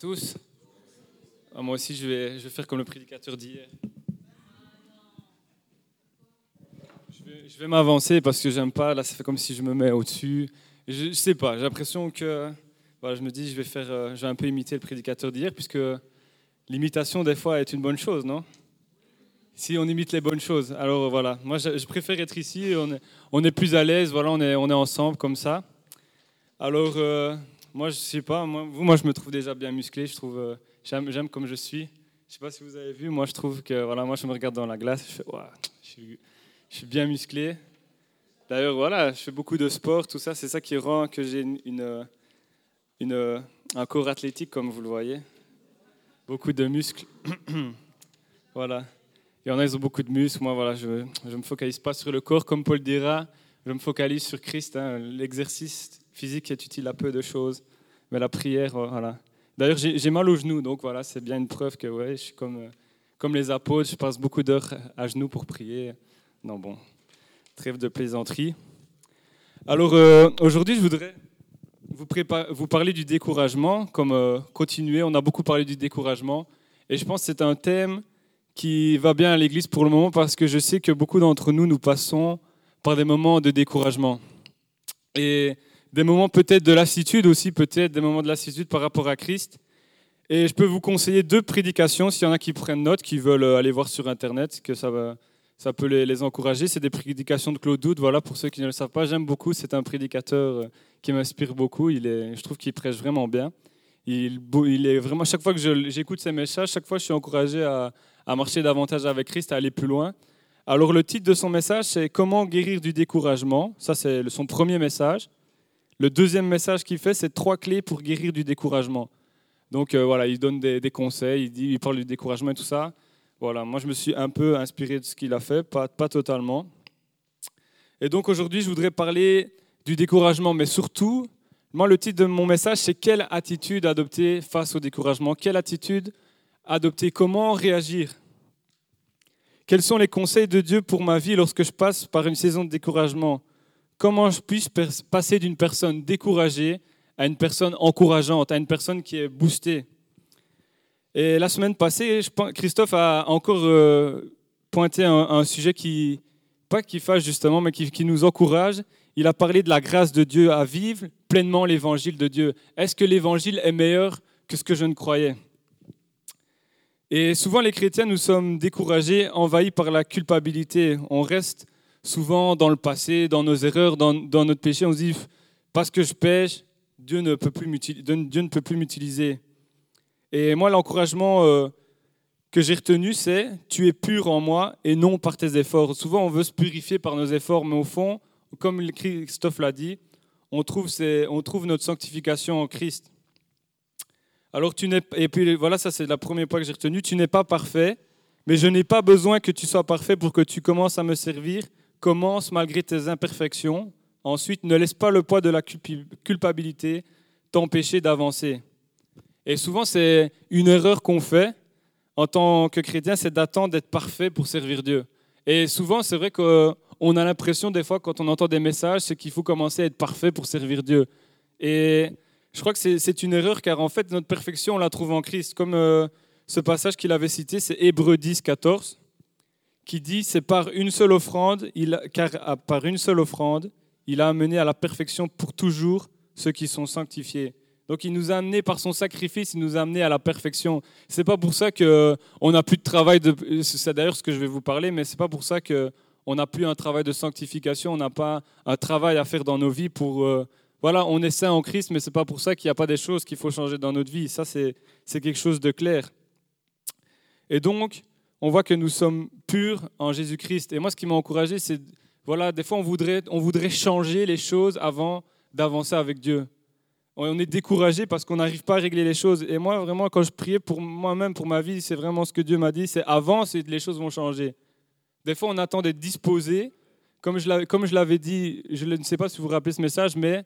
tous. Ah, moi aussi, je vais, je vais faire comme le prédicateur d'hier. Je vais, m'avancer parce que j'aime pas. Là, ça fait comme si je me mets au-dessus. Je, ne sais pas. J'ai l'impression que, voilà, je me dis, je vais faire, euh, je vais un peu imiter le prédicateur d'hier, puisque l'imitation des fois est une bonne chose, non? Si on imite les bonnes choses. Alors voilà. Moi, je, préfère être ici. On est, on est plus à l'aise. Voilà, on est, on est ensemble comme ça. Alors. Euh, moi, je sais pas. Moi, moi, je me trouve déjà bien musclé. Je trouve, euh, j'aime, comme je suis. Je sais pas si vous avez vu. Moi, je trouve que voilà, moi, je me regarde dans la glace. Je fais, je, suis, bien musclé. D'ailleurs, voilà, je fais beaucoup de sport, tout ça. C'est ça qui rend que j'ai une, une, un corps athlétique, comme vous le voyez. Beaucoup de muscles. voilà. Il y en a, ils ont beaucoup de muscles. Moi, voilà, je ne me focalise pas sur le corps, comme Paul dira. Je me focalise sur Christ. Hein. L'exercice physique est utile à peu de choses, mais la prière, euh, voilà. D'ailleurs, j'ai mal aux genoux, donc voilà, c'est bien une preuve que ouais, je suis comme, euh, comme les apôtres, je passe beaucoup d'heures à genoux pour prier. Non, bon, trêve de plaisanterie. Alors, euh, aujourd'hui, je voudrais vous, vous, parler du découragement, comme continuer, on a beaucoup parlé du découragement, et je pense que c'est un thème qui va bien à l'Église pour le moment, parce que je sais que beaucoup d'entre nous, nous passons par des moments de découragement. Et des moments peut-être de lassitude aussi, peut-être des moments de lassitude par rapport à Christ. Et je peux vous conseiller deux prédications, s'il y en a qui prennent note, qui veulent euh, aller voir sur Internet, que ça, va, ça peut les, encourager. C'est des prédications de Claude Doud, voilà, pour ceux qui ne le savent pas. J'aime beaucoup, c'est un prédicateur euh, qui m'inspire beaucoup. Il est, je trouve qu'il prêche vraiment bien. Il, est vraiment, chaque fois que j'écoute ses messages, chaque fois je suis encouragé à, à marcher davantage avec Christ, à aller plus loin. Alors le titre de son message, c'est Comment guérir du découragement. Ça, c'est son premier message. Le deuxième message qu'il fait, c'est trois clés pour guérir du découragement. Donc euh, voilà, il donne des, conseils, il, parle du découragement et tout ça. Voilà, moi je me suis un peu inspiré de ce qu'il a fait, pas, pas totalement. Et donc aujourd'hui, je voudrais parler du découragement, mais surtout, moi le titre de mon message, c'est quelle attitude adopter face au découragement? Quelle attitude adopter? Comment réagir? Quels sont les conseils de Dieu pour ma vie lorsque je passe par une saison de découragement? Comment je puisse passer d'une personne découragée à une personne encourageante, à une personne qui est boostée. Et la semaine passée, Christophe a encore euh, pointé un, sujet qui, pas qui fâche justement, mais qui, qui, nous encourage. Il a parlé de la grâce de Dieu à vivre pleinement l'évangile de Dieu. Est-ce que l'évangile est meilleur que ce que je ne croyais? Et souvent, les chrétiens, nous sommes découragés, envahis par la culpabilité. On reste souvent dans le passé, dans nos erreurs, dans, notre péché, on se dit, parce que je pêche, Dieu ne peut plus m'utiliser. Et moi, l'encouragement euh, que j'ai retenu, c'est tu es pur en moi et non par tes efforts. Souvent, on veut se purifier par nos efforts, mais au fond, comme Christophe l'a dit, on trouve, on trouve notre sanctification en Christ. Alors tu n'es et puis voilà, ça c'est la première point que j'ai retenu. Tu n'es pas parfait, mais je n'ai pas besoin que tu sois parfait pour que tu commences à me servir commence malgré tes imperfections. Ensuite, ne laisse pas le poids de la culpabilité t'empêcher d'avancer. Et souvent, c'est une erreur qu'on fait en tant que chrétien, c'est d'attendre d'être parfait pour servir Dieu. Et souvent, c'est vrai qu'on a l'impression, des fois, quand on entend des messages, c'est qu'il faut commencer à être parfait pour servir Dieu. Et je crois que c'est une erreur, car en fait, notre perfection, on la trouve en Christ. Comme euh, ce passage qu'il avait cité, c'est Hébreu 10, 14 qui dit c'est par une seule offrande, il, car par une seule offrande, il a amené à la perfection pour toujours ceux qui sont sanctifiés. Donc il nous a amené par son sacrifice, il nous a amené à la perfection. C'est pas pour ça que on n'a plus de travail de c'est d'ailleurs ce que je vais vous parler mais c'est pas pour ça que on n'a plus un travail de sanctification, on n'a pas un travail à faire dans nos vies pour euh, voilà, on est saint en Christ mais c'est pas pour ça qu'il n'y a pas des choses qu'il faut changer dans notre vie. Ça c'est quelque chose de clair. Et donc on voit que nous sommes purs en Jésus-Christ. Et moi, ce qui m'a encouragé, c'est, voilà, des fois, on voudrait, on voudrait changer les choses avant d'avancer avec Dieu. On est découragé parce qu'on n'arrive pas à régler les choses. Et moi, vraiment, quand je priais pour moi-même, pour ma vie, c'est vraiment ce que Dieu m'a dit, c'est avance et les choses vont changer. Des fois, on attend d'être disposé. Comme je l'avais dit, je ne sais pas si vous vous rappelez ce message, mais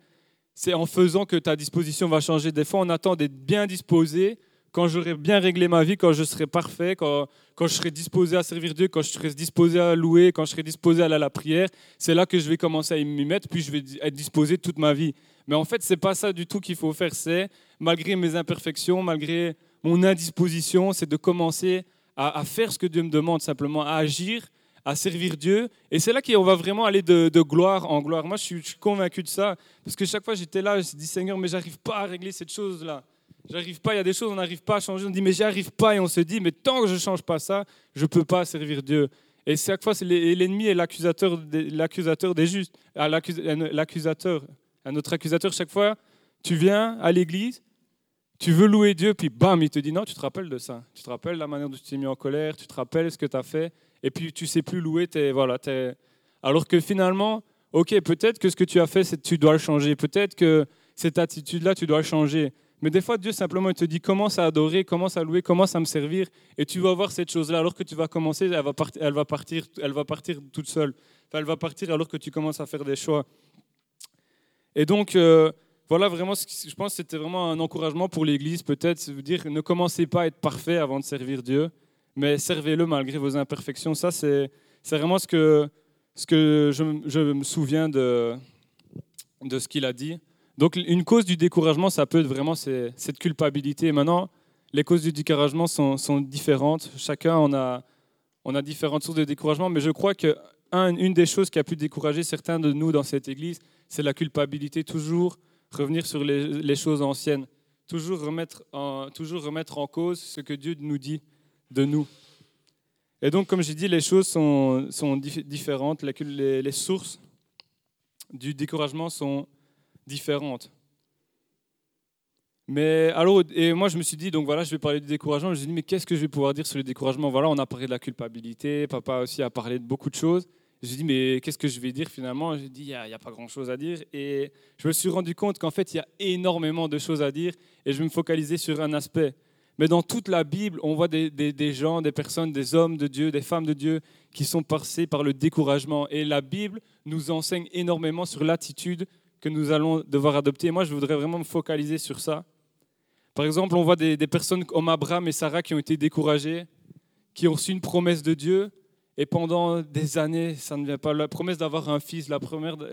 c'est en faisant que ta disposition va changer. Des fois, on attend d'être bien disposé quand j'aurai bien réglé ma vie, quand je serai parfait, quand, quand je serai disposé à servir Dieu, quand je serai disposé à louer, quand je serai disposé à aller à la prière, c'est là que je vais commencer à m'y mettre, puis je vais être disposé toute ma vie. Mais en fait, c'est pas ça du tout qu'il faut faire. C'est, malgré mes imperfections, malgré mon indisposition, c'est de commencer à, faire ce que Dieu me demande, simplement à agir, à servir Dieu. Et c'est là qu'on va vraiment aller de, gloire en gloire. Moi, je suis, convaincu de ça. Parce que chaque fois, j'étais là, je me dit, Seigneur, mais j'arrive pas à régler cette chose-là. J'arrive pas, il y a des choses, on n'arrive pas à changer. On dit, mais j'y arrive pas. Et on se dit, mais tant que je ne change pas ça, je ne peux pas servir Dieu. Et chaque fois, l'ennemi et l'accusateur des justes. L'accusateur, un autre accusateur, chaque fois, tu viens à l'église, tu veux louer Dieu, puis bam, il te dit non, tu te rappelles de ça. Tu te rappelles la manière dont tu t'es mis en colère, tu te rappelles ce que tu as fait, et puis tu sais plus louer. Es, voilà, es... Alors que finalement, ok, peut-être que ce que tu as fait, tu dois le changer. Peut-être que cette attitude-là, tu dois le changer. Mais des fois, Dieu simplement te dit commence à adorer, commence à louer, commence à me servir, et tu vas voir cette chose-là. Alors que tu vas commencer, elle va, partir, elle va, partir, elle va partir toute seule. elle va partir alors que tu commences à faire des choix. Et donc, euh, voilà vraiment, je pense que c'était vraiment un encouragement pour l'Église, peut-être, dire ne commencez pas à être parfait avant de servir Dieu, mais servez-le malgré vos imperfections. Ça, c'est vraiment ce que, ce que je, je me souviens de, de ce qu'il a dit. Donc une cause du découragement, ça peut être vraiment cette culpabilité. maintenant, les causes du découragement sont, différentes. Chacun on a, on a différentes sources de découragement, mais je crois que une des choses qui a pu décourager certains de nous dans cette église, c'est la culpabilité. Toujours revenir sur les, choses anciennes, toujours remettre, en, toujours remettre en cause ce que Dieu nous dit de nous. Et donc, comme j'ai dit, les choses sont, sont différentes. Les, les sources du découragement sont différentes. Mais alors, et moi je me suis dit, donc voilà, je vais parler du découragement. Je me suis dit, mais qu'est-ce que je vais pouvoir dire sur le découragement? Voilà, on a parlé de la culpabilité, papa aussi a parlé de beaucoup de choses. Je me suis dit, mais qu'est-ce que je vais dire finalement? J'ai dit, il n'y a, pas grand-chose à dire. Et je me suis rendu compte qu'en fait, il y a énormément de choses à dire et je vais me focaliser sur un aspect. Mais dans toute la Bible, on voit des, gens, des personnes, des hommes de Dieu, des femmes de Dieu qui sont passés par le découragement. Et la Bible nous enseigne énormément sur l'attitude que nous allons devoir adopter. moi, je voudrais vraiment me focaliser sur ça. Par exemple, on voit des, personnes comme Abraham et Sarah qui ont été découragées, qui ont reçu une promesse de Dieu, et pendant des années, ça ne vient pas. La promesse d'avoir un fils, la,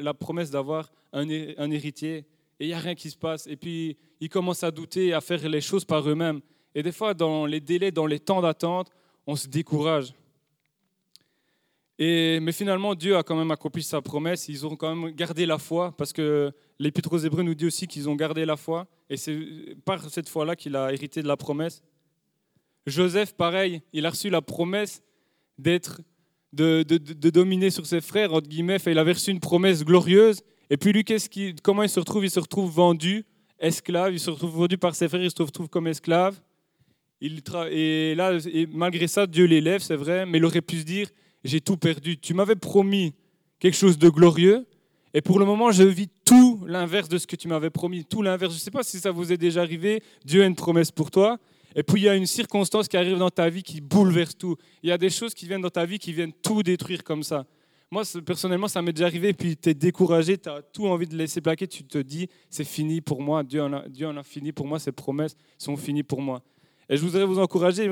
la promesse d'avoir un, un, héritier, et il n'y a rien qui se passe. Et puis, ils commencent à douter, à faire les choses par eux-mêmes. Et des fois, dans les délais, dans les temps d'attente, on se décourage mais finalement, Dieu a quand même accompli sa promesse. Ils ont quand même gardé la foi, parce que l'Épître aux Hébreux nous dit aussi qu'ils ont gardé la foi. Et c'est par cette foi-là qu'il a hérité de la promesse. Joseph, pareil, il a reçu la promesse d'être, de, dominer sur ses frères, entre guillemets. il avait reçu une promesse glorieuse. Et puis lui, comment il se retrouve? Il se retrouve vendu, esclave. Il se retrouve vendu par ses frères. Il se retrouve comme esclave. Et là, et malgré ça, Dieu l'élève, c'est vrai. Mais il aurait pu se dire j'ai tout perdu. Tu m'avais promis quelque chose de glorieux, et pour le moment, je vis tout l'inverse de ce que tu m'avais promis, tout l'inverse. Je ne sais pas si ça vous est déjà arrivé, Dieu a une promesse pour toi, et puis il y a une circonstance qui arrive dans ta vie qui bouleverse tout. Il y a des choses qui viennent dans ta vie qui viennent tout détruire comme ça. Moi, personnellement, ça m'est déjà arrivé, puis tu es découragé, tu as tout envie de laisser plaquer, tu te dis, c'est fini pour moi, Dieu en, a, Dieu en a fini pour moi, ses promesses sont finies pour moi. Et je voudrais vous encourager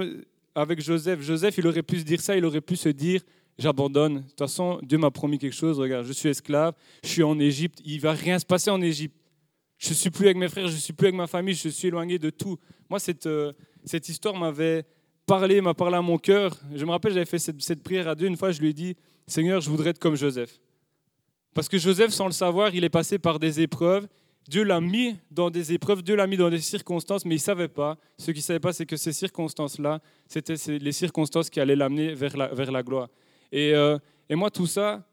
avec Joseph. Joseph, il aurait pu se dire ça, il aurait pu se dire, j'abandonne. De toute façon, Dieu m'a promis quelque chose. Regarde, je suis esclave, je suis en Égypte, il va rien se passer en Égypte. Je suis plus avec mes frères, je suis plus avec ma famille, je suis éloigné de tout. Moi, cette, euh, cette histoire m'avait parlé, m'a parlé à mon cœur. Je me rappelle, j'avais fait cette, cette, prière à Dieu. Une fois, je lui ai dit, Seigneur, je voudrais être comme Joseph. Parce que Joseph, sans le savoir, il est passé par des épreuves. Dieu l'a mis dans des épreuves, Dieu l'a mis dans des circonstances, mais il ne savait pas. Ce qu'il ne savait pas, c'est que ces circonstances-là, c'était les circonstances qui allaient l'amener vers la, vers la gloire. Euh, et, moi, tout ça,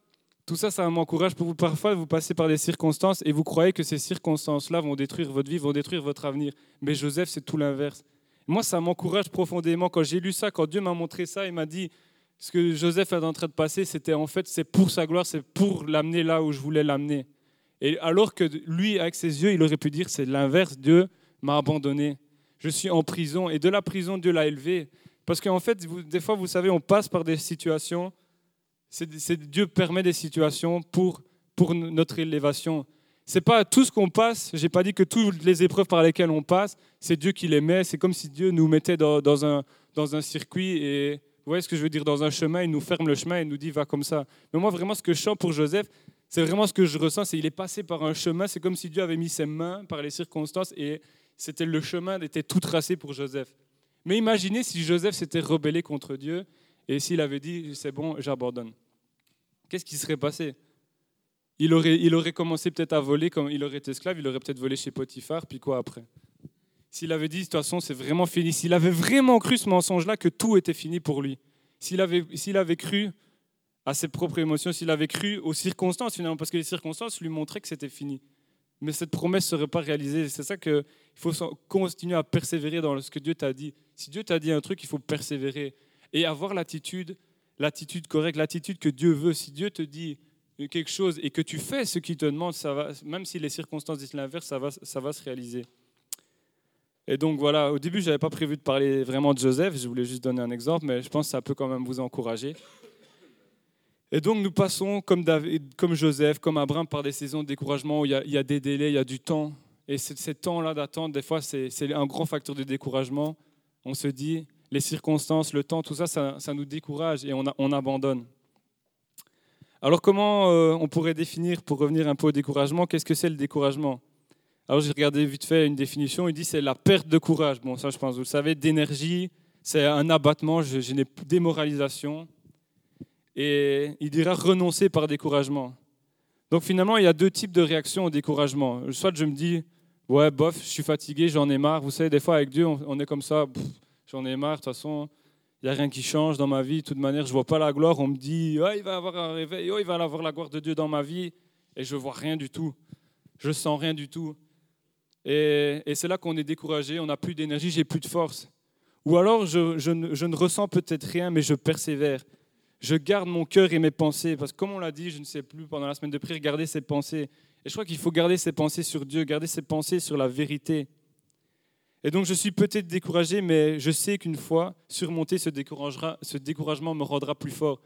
tout ça, ça m'encourage. Parfois, vous passez par des circonstances et vous croyez que ces circonstances-là vont détruire votre vie, vont détruire votre avenir. Mais Joseph, c'est tout l'inverse. Moi, ça m'encourage profondément. Quand j'ai lu ça, quand Dieu m'a montré ça, il m'a dit ce que Joseph est en train de passer, c'était en fait, c'est pour sa gloire, c'est pour l'amener là où je voulais l'amener. Et alors que lui, avec ses yeux, il aurait pu dire c'est l'inverse, Dieu m'a abandonné. Je suis en prison et de la prison, Dieu l'a élevé. Parce qu'en fait, des fois, vous savez, on passe par des situations Dieu permet des situations pour, pour notre élévation. C'est pas tout ce qu'on passe. J'ai pas dit que toutes les épreuves par lesquelles on passe, c'est Dieu qui les met. C'est comme si Dieu nous mettait dans, un, dans un circuit et vous voyez ce que je veux dire dans un chemin. Il nous ferme le chemin et nous dit va comme ça. Mais moi vraiment, ce que je chante pour Joseph, C'est vraiment ce que je ressens, c'est il est passé par un chemin, c'est comme si Dieu avait mis ses mains par les circonstances et c'était le chemin était tout tracé pour Joseph. Mais imaginez si Joseph s'était rebellé contre Dieu et s'il avait dit c'est bon, j'abandonne. Qu'est-ce qui serait passé? Il aurait, il aurait commencé peut-être à voler, comme il aurait été esclave, il aurait peut-être volé chez Potiphar, puis quoi après? S'il avait dit, de toute façon, c'est vraiment fini, s'il avait vraiment cru ce mensonge-là, que tout était fini pour lui, s'il avait, s'il avait cru à ses propres émotions, s'il avait cru aux circonstances finalement, parce que les circonstances lui montraient que c'était fini. Mais cette promesse ne serait pas réalisée. C'est ça qu'il faut continuer à persévérer dans ce que Dieu t'a dit. Si Dieu t'a dit un truc, il faut persévérer et avoir l'attitude, l'attitude correcte, l'attitude que Dieu veut. Si Dieu te dit quelque chose et que tu fais ce qu'il te demande, ça va, même si les circonstances disent l'inverse, ça va, ça va se réaliser. Et donc voilà, au début, je n'avais pas prévu de parler vraiment de Joseph, je voulais juste donner un exemple, mais je pense que ça peut quand même vous encourager. Et donc nous passons comme, comme Joseph, comme Abraham par des saisons de découragement où il y a, des délais, il y a du temps. Et ces temps-là d'attente, des fois, c'est un grand facteur de découragement. On se dit, les circonstances, le temps, tout ça, ça, nous décourage et on, on, abandonne. Alors comment euh, on pourrait définir, pour revenir un peu au découragement, qu'est-ce que c'est le découragement? Alors j'ai regardé vite fait une définition, il dit c'est la perte de courage. Bon, ça je pense, vous le savez, d'énergie, c'est un abattement, je, n'ai démoralisation, et il dira renoncer par découragement. Donc finalement, il y a deux types de réactions au découragement. Soit je me dis, ouais, bof, je suis fatigué, j'en ai marre. Vous savez, des fois avec Dieu, on, est comme ça, j'en ai marre, de toute façon, il n'y a rien qui change dans ma vie. De toute manière, je ne vois pas la gloire. On me dit, oh, il va avoir un réveil, oh, il va avoir la gloire de Dieu dans ma vie. Et je ne vois rien du tout. Je sens rien du tout. Et, c'est là qu'on est découragé, on n'a plus d'énergie, j'ai plus de force. Ou alors, je, je ne ressens peut-être rien, mais je persévère je garde mon cœur et mes pensées. Parce que comme on l'a dit, je ne sais plus, pendant la semaine de prière, garder ses pensées. Et je crois qu'il faut garder ses pensées sur Dieu, garder ses pensées sur la vérité. Et donc je suis peut-être découragé, mais je sais qu'une fois surmonté, ce, découragement me rendra plus fort.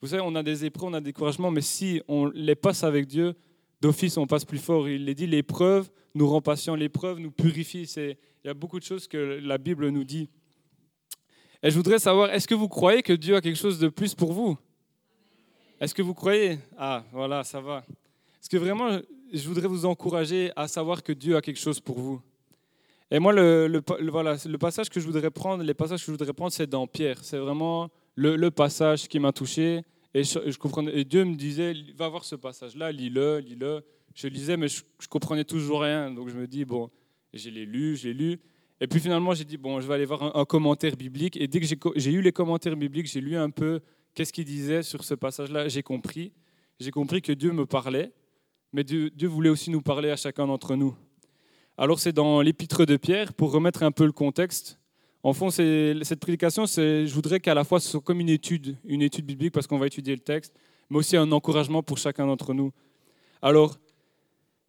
Vous savez, on a des épreuves, on a des découragements, mais si on les passe avec Dieu, d'office, on passe plus fort. Il est dit, l'épreuve nous rend patients, l'épreuve nous purifie. Il y a beaucoup de choses que la Bible nous dit. Et je voudrais savoir, est-ce que vous croyez que Dieu a quelque chose de plus pour vous? Est-ce que vous croyez? Ah, voilà, ça va. Est-ce que vraiment, je voudrais vous encourager à savoir que Dieu a quelque chose pour vous? Et moi, le, voilà, le passage que je voudrais prendre, les passages que je voudrais prendre, c'est dans Pierre. C'est vraiment le, passage qui m'a touché. Et, je, comprenais, Dieu me disait, va voir ce passage-là, lis-le, lis-le. Je lisais, mais je, je comprenais toujours rien. Donc je me dis, bon, je l'ai lu, je l'ai lu. Et puis finalement, j'ai dit, bon, je vais aller voir un, commentaire biblique. Et dès que j'ai eu les commentaires bibliques, j'ai lu un peu qu'est-ce qu'il disait sur ce passage-là. J'ai compris. J'ai compris que Dieu me parlait, mais Dieu voulait aussi nous parler à chacun d'entre nous. Alors c'est dans l'épître de Pierre, pour remettre un peu le contexte. En fond, cette prédication, je voudrais qu'à la fois ce soit comme une étude, une étude biblique parce qu'on va étudier le texte, mais aussi un encouragement pour chacun d'entre nous. Alors,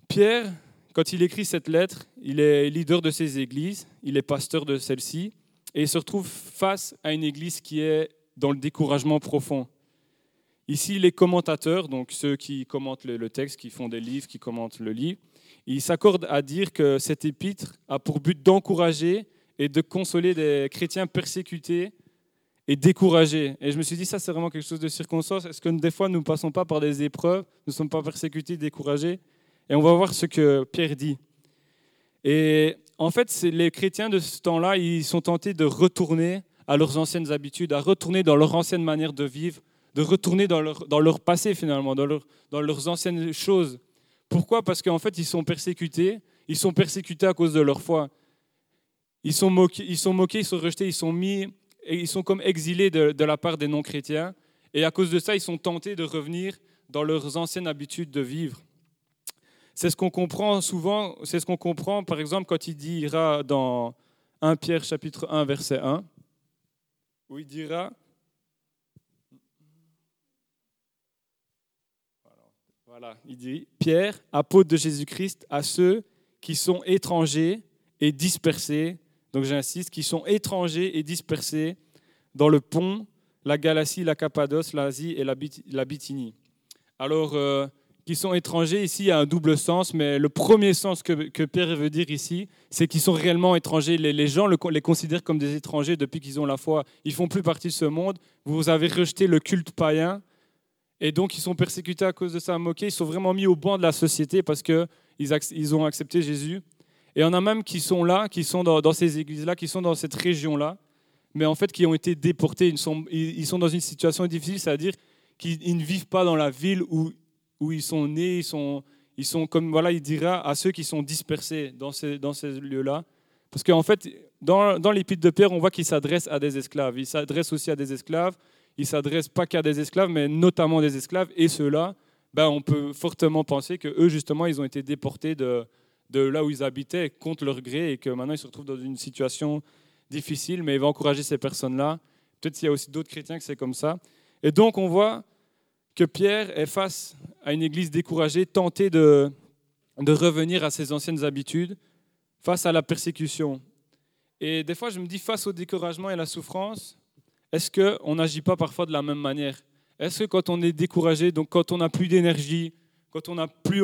Pierre, quand il écrit cette lettre, il est leader de ses églises, il est pasteur de celle-ci, et il se retrouve face à une église qui est dans le découragement profond. Ici, les commentateurs, donc ceux qui commentent le texte, qui font des livres, qui commentent le livre, ils s'accordent à dire que cet épître a pour but d'encourager et de consoler des chrétiens persécutés et découragés. Et je me suis dit, ça c'est vraiment quelque chose de circonstance. Est-ce que des fois nous ne passons pas par des épreuves, nous ne sommes pas persécutés, découragés? Et on va voir ce que Pierre dit. Et en fait, les chrétiens de ce temps-là, ils sont tentés de retourner à leurs anciennes habitudes, à retourner dans leur ancienne manière de vivre, de retourner dans leur, dans leur passé finalement, dans, dans leurs anciennes choses. Pourquoi? Parce qu'en fait, ils sont persécutés. Ils sont persécutés à cause de leur foi. Ils sont moqués, ils sont, moqués, ils sont rejetés, ils sont mis, et ils sont comme exilés de, de la part des non-chrétiens. Et à cause de ça, ils sont tentés de revenir dans leurs anciennes habitudes de vivre. C'est ce qu'on comprend souvent, c'est ce qu'on comprend par exemple quand il dira dans 1 Pierre chapitre 1 verset 1, où il dira, voilà, il dit, Pierre, apôtre de Jésus-Christ, à ceux qui sont étrangers et dispersés, donc j'insiste, qui sont étrangers et dispersés dans le pont, la Galatie, la Cappadoce, l'Asie et la Bithynie. Alors, euh, qui sont étrangers, ici, a un double sens, mais le premier sens que, que Pierre veut dire ici, c'est qu'ils sont réellement étrangers. Les, gens les considèrent comme des étrangers depuis qu'ils ont la foi. Ils font plus partie de ce monde. Vous avez rejeté le culte païen Et donc, ils sont persécutés à cause de ça, moqués. Ils sont vraiment mis au banc de la société parce qu'ils ils ont accepté Jésus. Et il y en a même qui sont là, qui sont dans, ces églises-là, qui sont dans cette région-là, mais en fait qui ont été déportés. Ils sont, dans une situation difficile, c'est-à-dire qu'ils ne vivent pas dans la ville où, où ils sont nés. Ils sont, comme, voilà, il dira à ceux qui sont dispersés dans ces, dans ces lieux-là. Parce qu'en fait, dans, dans l'épître de Pierre, on voit qu'il s'adresse à des esclaves. Il s'adresse aussi à des esclaves. Il s'adresse pas qu'à des esclaves, mais notamment des esclaves. Et ceux-là, ben, on peut fortement penser que eux, justement, ils ont été déportés de, là où ils habitaient contre leur gré et que maintenant ils se retrouvent dans une situation difficile, mais il va encourager ces personnes-là. Peut-être qu'il y a aussi d'autres chrétiens que c'est comme ça. Et donc on voit que Pierre est face à une église découragée, tentée de, de revenir à ses anciennes habitudes, face à la persécution. Et des fois, je me dis, face au découragement et à la souffrance, est-ce qu'on n'agit pas parfois de la même manière? Est-ce que quand on est découragé, donc quand on n'a plus d'énergie, quand on n'a plus,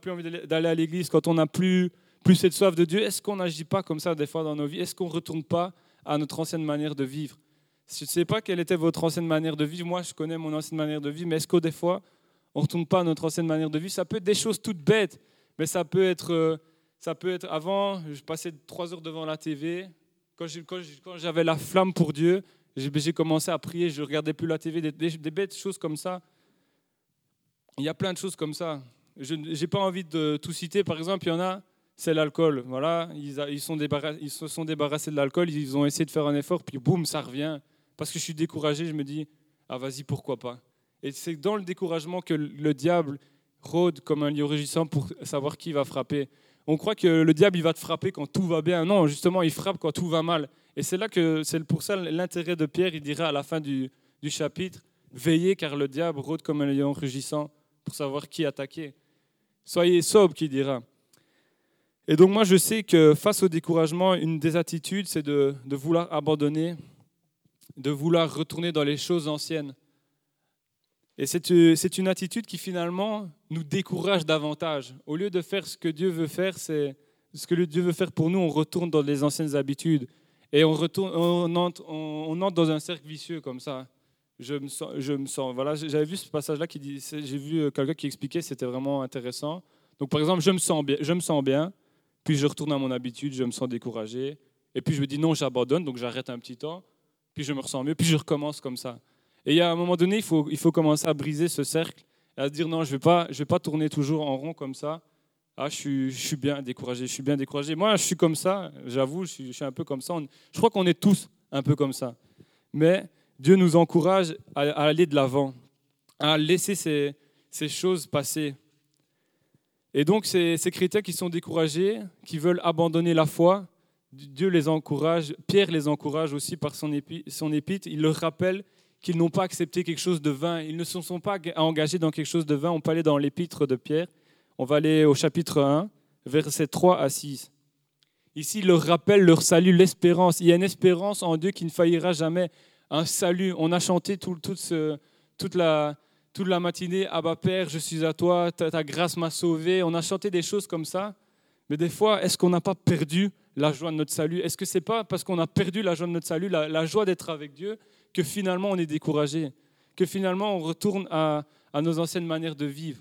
plus envie d'aller à l'église, quand on n'a plus, plus cette soif de Dieu, est-ce qu'on n'agit pas comme ça des fois dans nos vies? Est-ce qu'on ne retourne pas à notre ancienne manière de vivre? Je ne sais pas quelle était votre ancienne manière de vivre. Moi, je connais mon ancienne manière de vivre, mais est-ce que des fois, on ne retourne pas à notre ancienne manière de vivre? Ça peut être des choses toutes bêtes, mais ça peut être, euh, ça peut être avant, je passais trois heures devant la TV. Quand j'avais la flamme pour Dieu, j'ai commencé à prier, je ne regardais plus la TV, des, bêtes choses comme ça il y a plein de choses comme ça. Je n'ai pas envie de tout citer. Par exemple, il y en a, c'est l'alcool. Voilà, ils, se sont débarrassés de l'alcool, ils ont essayé de faire un effort, puis boum, ça revient. Parce que je suis découragé, je me dis, ah vas-y, pourquoi pas? Et c'est dans le découragement que le diable rôde comme un lion rugissant pour savoir qui va frapper. On croit que le diable, il va te frapper quand tout va bien. Non, justement, il frappe quand tout va mal. Et c'est là que c'est pour ça l'intérêt de Pierre, il dira à la fin du, du chapitre, veillez car le diable rôde comme un lion rugissant pour savoir qui attaquer. Soyez sobre, qui dira. Et donc moi, je sais que face au découragement, une des attitudes, c'est de, de, vouloir abandonner, de vouloir retourner dans les choses anciennes. Et c'est une attitude qui finalement nous décourage davantage. Au lieu de faire ce que Dieu veut faire, c'est ce que Dieu veut faire pour nous, on retourne dans les anciennes habitudes. Et on, retourne, on, entre, dans un cercle vicieux comme ça je me sens, je me sens voilà, j'avais vu ce passage-là j'ai vu euh, quelqu'un qui expliquait, c'était vraiment intéressant. Donc par exemple, je me sens bien, je me sens bien, puis je retourne à mon habitude, je me sens découragé, et puis je me dis non, j'abandonne, donc j'arrête un petit temps, puis je me ressens mieux, puis je recommence comme ça. Et a un moment donné, il faut, il faut commencer à briser ce cercle, à se dire non, je vais pas, je vais pas tourner toujours en rond comme ça. Ah, je suis, bien découragé, je suis bien découragé. Moi, je suis comme ça, j'avoue, je suis, un peu comme ça. je crois qu'on est tous un peu comme ça. Mais Dieu nous encourage à, aller de l'avant, à laisser ces, choses passer. Et donc, ces, chrétiens qui sont découragés, qui veulent abandonner la foi, Dieu les encourage, Pierre les encourage aussi par son épître. Il leur rappelle qu'ils n'ont pas accepté quelque chose de vain. Ils ne se sont pas engagés dans quelque chose de vain. On peut aller dans l'épître de Pierre. On va aller au chapitre 1, versets 3 à 6. Ici, il leur rappelle leur salut, l'espérance. Il y a une espérance en Dieu qui ne faillira jamais un salut. On a chanté tout, ce, toute, la, toute la matinée, Abba Père, je suis à toi, ta, grâce m'a sauvé. On a chanté des choses comme ça. Mais des fois, est-ce qu'on n'a pas perdu la joie de notre salut? Est-ce que c'est pas parce qu'on a perdu la joie de notre salut, la, joie d'être avec Dieu, que finalement on est découragé? Que finalement on retourne à, nos anciennes manières de vivre?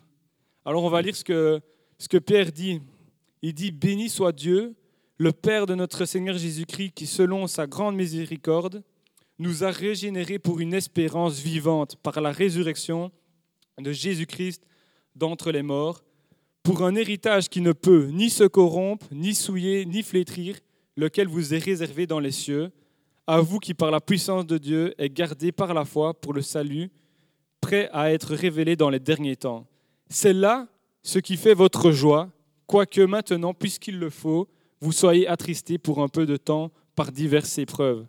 Alors on va lire ce que, ce Pierre dit. Il dit Béni soit Dieu, le Père de notre Seigneur Jésus-Christ, qui selon sa grande miséricorde, nous a régénérés pour une espérance vivante par la résurrection de Jésus-Christ d'entre les morts, pour un héritage qui ne peut ni se corrompre, ni souiller, ni flétrir, lequel vous est réservé dans les cieux, à vous qui par la puissance de Dieu est gardé par la foi pour le salut, prêt à être révélé dans les derniers temps. C'est là ce qui fait votre joie, quoique maintenant, puisqu'il le faut, vous soyez attristés pour un peu de temps par diverses épreuves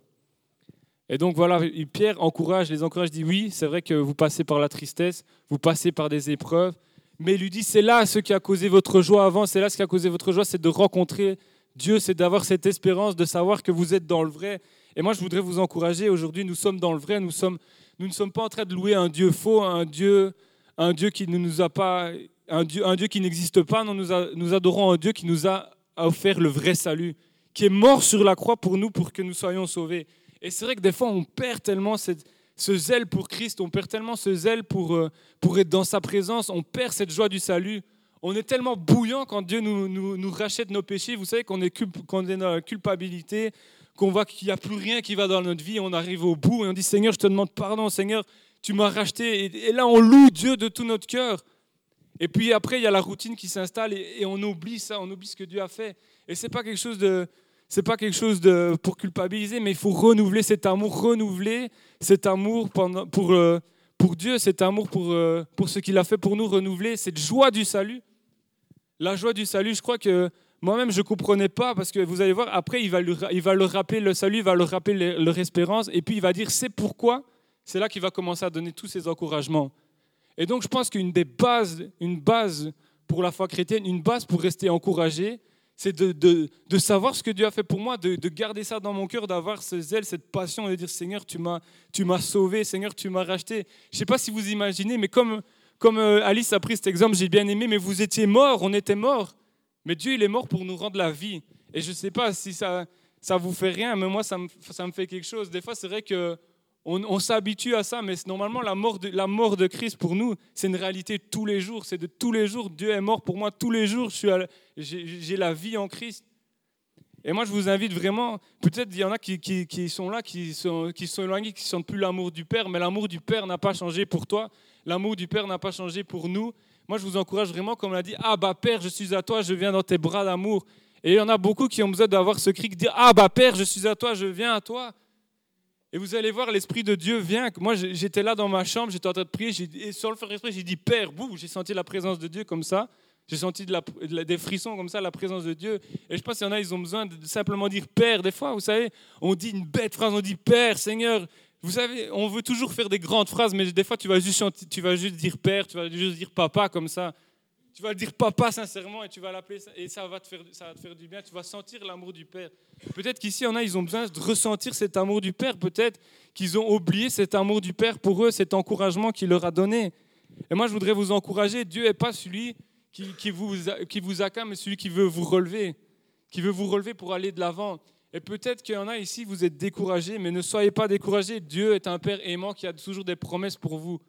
et donc voilà, Pierre encourage, les encourage, dit oui, c'est vrai que vous passez par la tristesse, vous passez par des épreuves, mais il lui dit c'est là ce qui a causé votre joie avant, c'est là ce qui a causé votre joie, c'est de rencontrer Dieu, c'est d'avoir cette espérance, de savoir que vous êtes dans le vrai. Et moi, je voudrais vous encourager, aujourd'hui, nous sommes dans le vrai, nous, sommes, nous ne sommes pas en train de louer un Dieu faux, un Dieu, un Dieu qui ne nous a pas, un Dieu, un Dieu qui n'existe pas, nous, nous adorons un Dieu qui nous a offert le vrai salut, qui est mort sur la croix pour nous, pour que nous soyons sauvés. Et c'est vrai que des fois, on perd tellement ce zèle pour Christ, on perd tellement ce zèle pour, euh, pour être dans sa présence, on perd cette joie du salut. On est tellement bouillant quand Dieu nous, nous, rachète nos péchés. Vous savez qu'on est, est dans la culpabilité, qu'on voit qu'il n'y a plus rien qui va dans notre vie. On arrive au bout et on dit Seigneur, je te demande pardon, Seigneur, tu m'as racheté. Et, là, on loue Dieu de tout notre cœur. Et puis après, il y a la routine qui s'installe et, on oublie ça, on oublie ce que Dieu a fait. Et c'est pas quelque chose de, c'est pas quelque chose de, pour culpabiliser, mais il faut renouveler cet amour, renouveler cet amour pour, euh, pour Dieu, cet amour pour, euh, pour ce qu'il a fait pour nous, renouveler cette joie du salut. La joie du salut, je crois que moi-même, je ne comprenais pas, parce que vous allez voir, après, il va, il va leur rappeler le salut, il va leur rappeler leur espérance, et puis il va dire, c'est pourquoi, c'est là qu'il va commencer à donner tous ses encouragements. Et donc, je pense qu'une des bases, une base pour la foi chrétienne, une base pour rester encouragé, c'est de, de, savoir ce que Dieu a fait pour moi, de, de garder ça dans mon cœur, d'avoir ce zèle, cette passion, de dire Seigneur, tu m'as, tu m'as sauvé, Seigneur, tu m'as racheté. Je ne sais pas si vous imaginez, mais comme, comme euh, Alice a pris cet exemple, j'ai bien aimé, mais vous étiez mort, on était mort. Mais Dieu, il est mort pour nous rendre la vie. Et je ne sais pas si ça ça vous fait rien, mais moi, ça me, ça me fait quelque chose. Des fois, c'est vrai que on, s'habitue à ça, mais normalement, la mort, de, la mort de Christ pour nous, c'est une réalité tous les jours. C'est de tous les jours. Dieu est mort pour moi tous les jours. J'ai la vie en Christ. Et moi, je vous invite vraiment, peut-être il y en a qui, qui, sont là, qui sont, qui sont éloignés, qui ne sentent plus l'amour du Père, mais l'amour du Père n'a pas changé pour toi. L'amour du Père n'a pas changé pour nous. Moi, je vous encourage vraiment, comme on l'a dit, Ah, bah Père, je suis à toi, je viens dans tes bras d'amour. Et il y en a beaucoup qui ont besoin d'avoir ce cri, de dire Ah, bah Père, je suis à toi, je viens à toi. Et vous allez voir, l'Esprit de Dieu vient. Moi, j'étais là dans ma chambre, j'étais en train de prier, et sur le faire esprit, j'ai dit Père, bouh, j'ai senti la présence de Dieu comme ça. J'ai senti des frissons comme ça, la présence de Dieu. Et je pense qu'il y en a, ils ont besoin de, simplement dire Père. Des fois, vous savez, on dit une bête phrase, on dit Père, Seigneur. Vous savez, on veut toujours faire des grandes phrases, mais des fois, tu vas juste, tu vas juste dire Père, tu vas juste dire Papa comme ça tu vas le dire papa sincèrement et tu vas l'appeler et ça va, te faire, ça va te faire du bien. Tu vas sentir l'amour du Père. Peut-être qu'ici, il y en a, ils ont besoin de ressentir cet amour du Père. Peut-être qu'ils ont oublié cet amour du Père pour eux, cet encouragement qu'il leur a donné. Et moi, je voudrais vous encourager. Dieu n'est pas celui qui, qui, vous, qui vous accable, mais celui qui veut vous relever, qui veut vous relever pour aller de l'avant. Et peut-être qu'il y en a ici, vous êtes découragés, mais ne soyez pas découragés. Dieu est un Père aimant qui a toujours des promesses pour vous.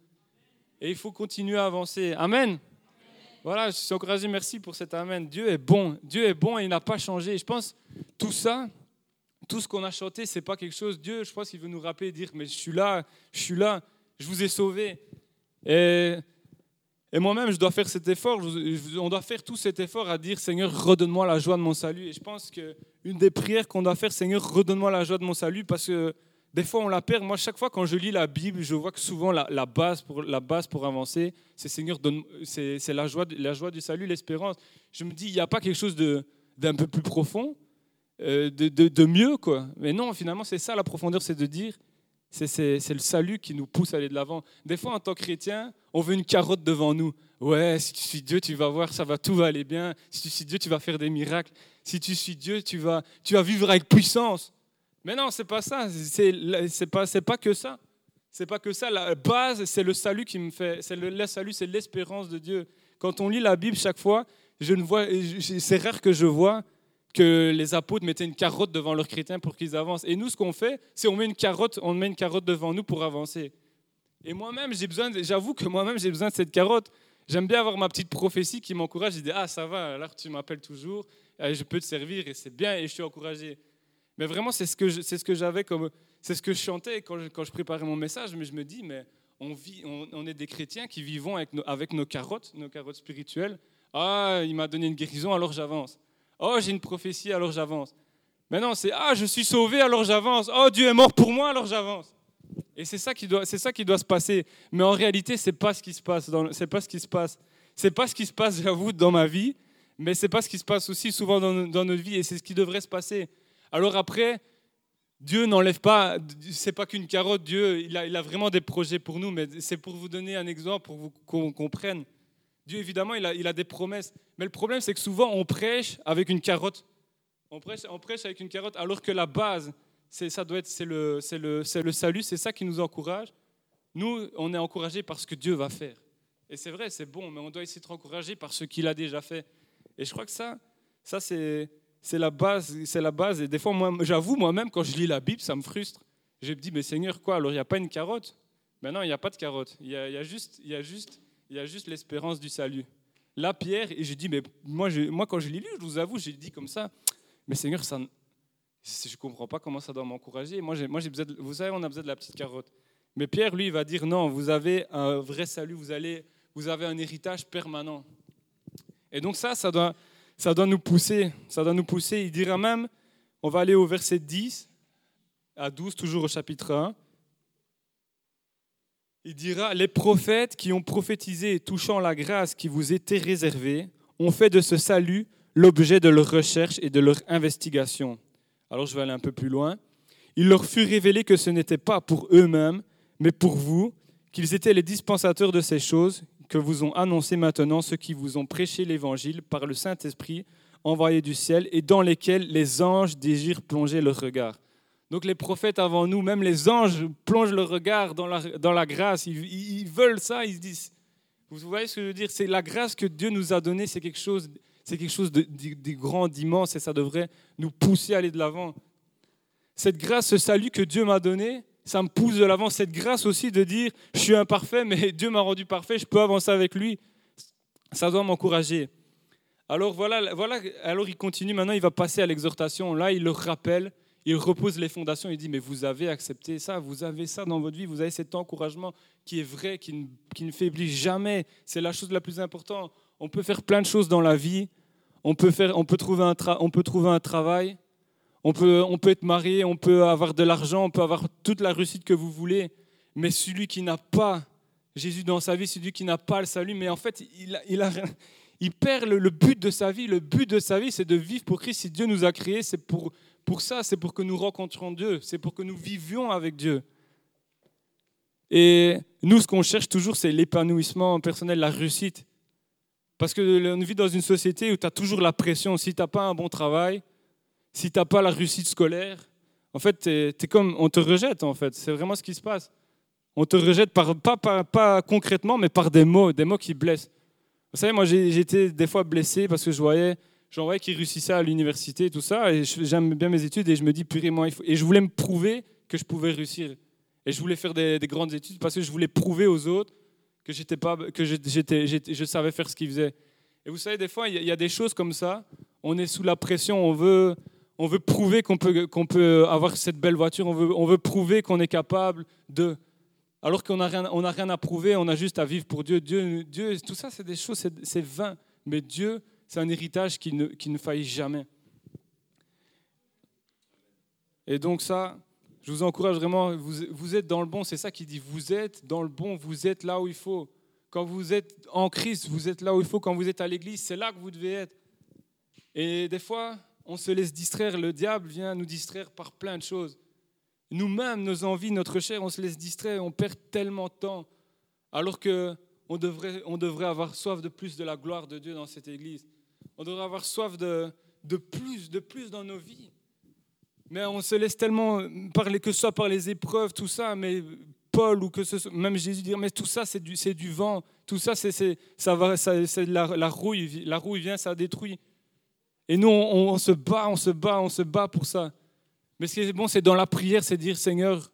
Et il faut continuer à avancer. Amen. Voilà, je suis encouragé. Merci pour cet Amen. Dieu est bon. Dieu est bon et il n'a pas changé. je pense tout ça, tout ce qu'on a chanté, c'est pas quelque chose. Dieu, je pense qu'il veut nous rappeler, dire mais je suis là, je suis là, je vous ai sauvé. Et, et moi-même, je dois faire cet effort. On doit faire tout cet effort à dire Seigneur, redonne-moi la joie de mon salut. Et je pense qu'une des prières qu'on doit faire, Seigneur, redonne-moi la joie de mon salut, parce que des fois, on la perd. Moi, chaque fois quand je lis la Bible, je vois que souvent la, base, pour, la base pour avancer, c'est Seigneur, c'est la joie, la joie du salut, l'espérance. Je me dis, il n'y a pas quelque chose d'un peu plus profond, euh, de, de, mieux, quoi. Mais non, finalement, c'est ça la profondeur, c'est de dire, c'est le salut qui nous pousse à aller de l'avant. Des fois, en tant que chrétien, on veut une carotte devant nous. Ouais, si tu suis Dieu, tu vas voir, ça va, tout va aller bien. Si tu suis Dieu, tu vas faire des miracles. Si tu suis Dieu, tu vas, tu vas vivre avec puissance. Mais non, c'est pas ça. C'est pas, pas que ça. C'est pas que ça. La base, c'est le salut qui me fait. C'est le, salut, c'est l'espérance de Dieu. Quand on lit la Bible chaque fois, je ne vois, c'est rare que je vois que les apôtres mettaient une carotte devant leurs chrétiens pour qu'ils avancent. Et nous, ce qu'on fait, c'est on met une carotte, on met une carotte devant nous pour avancer. Et moi-même, j'ai besoin, j'avoue que moi-même, j'ai besoin de cette carotte. J'aime bien avoir ma petite prophétie qui m'encourage. Je dis, ah, ça va, alors tu m'appelles toujours, je peux te servir et c'est bien et je suis encouragé. Mais vraiment, c'est ce que j'avais comme, c'est ce que je chantais quand je, quand je préparais mon message. Mais je me dis, mais on vit, on, est des chrétiens qui vivons avec nos, avec nos carottes, nos carottes spirituelles. Ah, il m'a donné une guérison, alors j'avance. Oh, j'ai une prophétie, alors j'avance. Mais non, c'est ah, je suis sauvé, alors j'avance. Oh, Dieu est mort pour moi, alors j'avance. Et c'est ça qui doit, c'est ça qui doit se passer. Mais en réalité, c'est pas ce qui se passe. C'est pas ce qui se passe. C'est pas ce qui se passe, j'avoue, dans ma vie. Mais c'est pas ce qui se passe aussi souvent dans, dans notre vie. Et c'est ce qui devrait se passer. Alors après, Dieu n'enlève pas, c'est pas qu'une carotte, Dieu, il a, vraiment des projets pour nous, mais c'est pour vous donner un exemple, pour qu'on comprenne. Dieu, évidemment, il a, des promesses. Mais le problème, c'est que souvent, on prêche avec une carotte. On prêche, avec une carotte, alors que la base, ça doit être, c'est le, salut, c'est ça qui nous encourage. Nous, on est encouragés par ce que Dieu va faire. Et c'est vrai, c'est bon, mais on doit essayer d'être encouragé par ce qu'il a déjà fait. Et je crois que ça, ça c'est c'est la base, c'est la base. Et des fois, moi, j'avoue, moi-même, quand je lis la Bible, ça me frustre. J'ai dit, mais Seigneur, quoi Alors il n'y a pas une carotte? Maintenant, il n'y a pas de carotte. Il y a, juste, il y a juste, il y a juste l'espérance du salut. Là, Pierre, et j'ai dit, mais moi, je, moi quand je l'ai lu, je vous avoue, j'ai dit comme ça, mais Seigneur, ça, je ne comprends pas comment ça doit m'encourager. Moi, moi besoin de, vous savez, on a besoin de la petite carotte. Mais Pierre, lui, il va dire, non, vous avez un vrai salut, vous, allez, vous avez un héritage permanent. Et donc ça, ça doit, ça doit nous pousser. Ça doit nous pousser. Il dira même, on va aller au verset 10 à 12, toujours au chapitre 1. Il dira, les prophètes qui ont prophétisé touchant la grâce qui vous était réservée ont fait de ce salut l'objet de leur recherche et de leur investigation. Alors je vais aller un peu plus loin. Il leur fut révélé que ce n'était pas pour eux-mêmes, mais pour vous, qu'ils étaient les dispensateurs de ces choses que vous ont annoncées maintenant ceux qui vous ont prêché l'Évangile par le Saint-Esprit envoyé du ciel et dans lesquels les anges désirent plonger leur regard. Donc les prophètes avant nous, même les anges plongent leur regard dans la, dans la grâce. Ils, veulent ça, ils se disent. Vous voyez ce que je veux dire? C'est la grâce que Dieu nous a donnée, c'est quelque chose, c'est quelque chose de, de grand, d'immense, et ça devrait nous pousser à aller de l'avant. Cette grâce, ce salut que Dieu m'a donné, ça me pousse de l'avant. Cette grâce aussi de dire, je suis imparfait, mais Dieu m'a rendu parfait, je peux avancer avec lui. Ça doit m'encourager. Alors voilà, voilà, alors il continue, maintenant il va passer à l'exhortation. Là, il le rappelle il repose les fondations, il dit, mais vous avez accepté ça, vous avez ça dans votre vie, vous avez cet encouragement qui est vrai, qui ne, qui ne faiblit jamais. C'est la chose la plus importante. On peut faire plein de choses dans la vie, on peut, faire, on peut, trouver, un on peut trouver un travail, on peut, on peut être marié, on peut avoir de l'argent, on peut avoir toute la réussite que vous voulez, mais celui qui n'a pas Jésus dans sa vie, celui qui n'a pas le salut, mais en fait, il, il, perd le, but de sa vie. Le but de sa vie, c'est de vivre pour Christ. Si Dieu nous a créés, c'est pour pour ça, c'est pour que nous rencontrions Dieu, c'est pour que nous vivions avec Dieu. Et nous, ce qu'on cherche toujours, c'est l'épanouissement personnel, la réussite. Parce que on vit dans une société où tu as toujours la pression. Si tu n'as pas un bon travail, si tu n'as pas la réussite scolaire, en fait, es, comme, on te rejette, en fait. C'est vraiment ce qui se passe. On te rejette, par, pas, pas, pas concrètement, mais par des mots, des mots qui blessent. Vous savez, moi, été des fois blessé parce que je voyais j'en voyais qui réussissait à l'université et tout ça, et j'aime bien mes études, et je me dis, purée, moi. Et je voulais me prouver que je pouvais réussir. Et je voulais faire des, grandes études parce que je voulais prouver aux autres que, j'étais pas, que j'étais, je savais faire ce qu'ils faisaient. Et vous savez, des fois, il y, a des choses comme ça, on est sous la pression, on veut, on veut prouver qu'on peut, peut avoir cette belle voiture, on veut, on veut prouver qu'on est capable de... Alors qu'on n'a rien, rien à prouver, on a juste à vivre pour Dieu. Dieu, Dieu tout ça, c'est des choses, c'est vain. Mais Dieu, c'est un héritage qui ne, qui ne faillit jamais. Et donc ça, je vous encourage vraiment, vous, vous êtes dans le bon, c'est ça qui dit, vous êtes dans le bon, vous êtes là où il faut. Quand vous êtes en Christ, vous êtes là où il faut. Quand vous êtes à l'église, c'est là que vous devez être. Et des fois, on se laisse distraire, le diable vient nous distraire par plein de choses. Nous-mêmes, nos envies, notre chair, on se laisse distraire, on perd tellement de temps. Alors que on devrait, on devrait avoir soif de plus de la gloire de Dieu dans cette église. On devrait avoir soif de, de plus, de plus dans nos vies. Mais on se laisse tellement parler, que ce soit par les épreuves, tout ça, mais Paul ou que ce soit, même Jésus dire, mais tout ça c'est du, du vent, tout ça c'est, ça va, c'est la, la, rouille, la rouille vient, ça détruit. Et nous on, se bat, on se bat, on se bat pour ça. Mais ce qui est bon, c'est dans la prière, c'est dire Seigneur,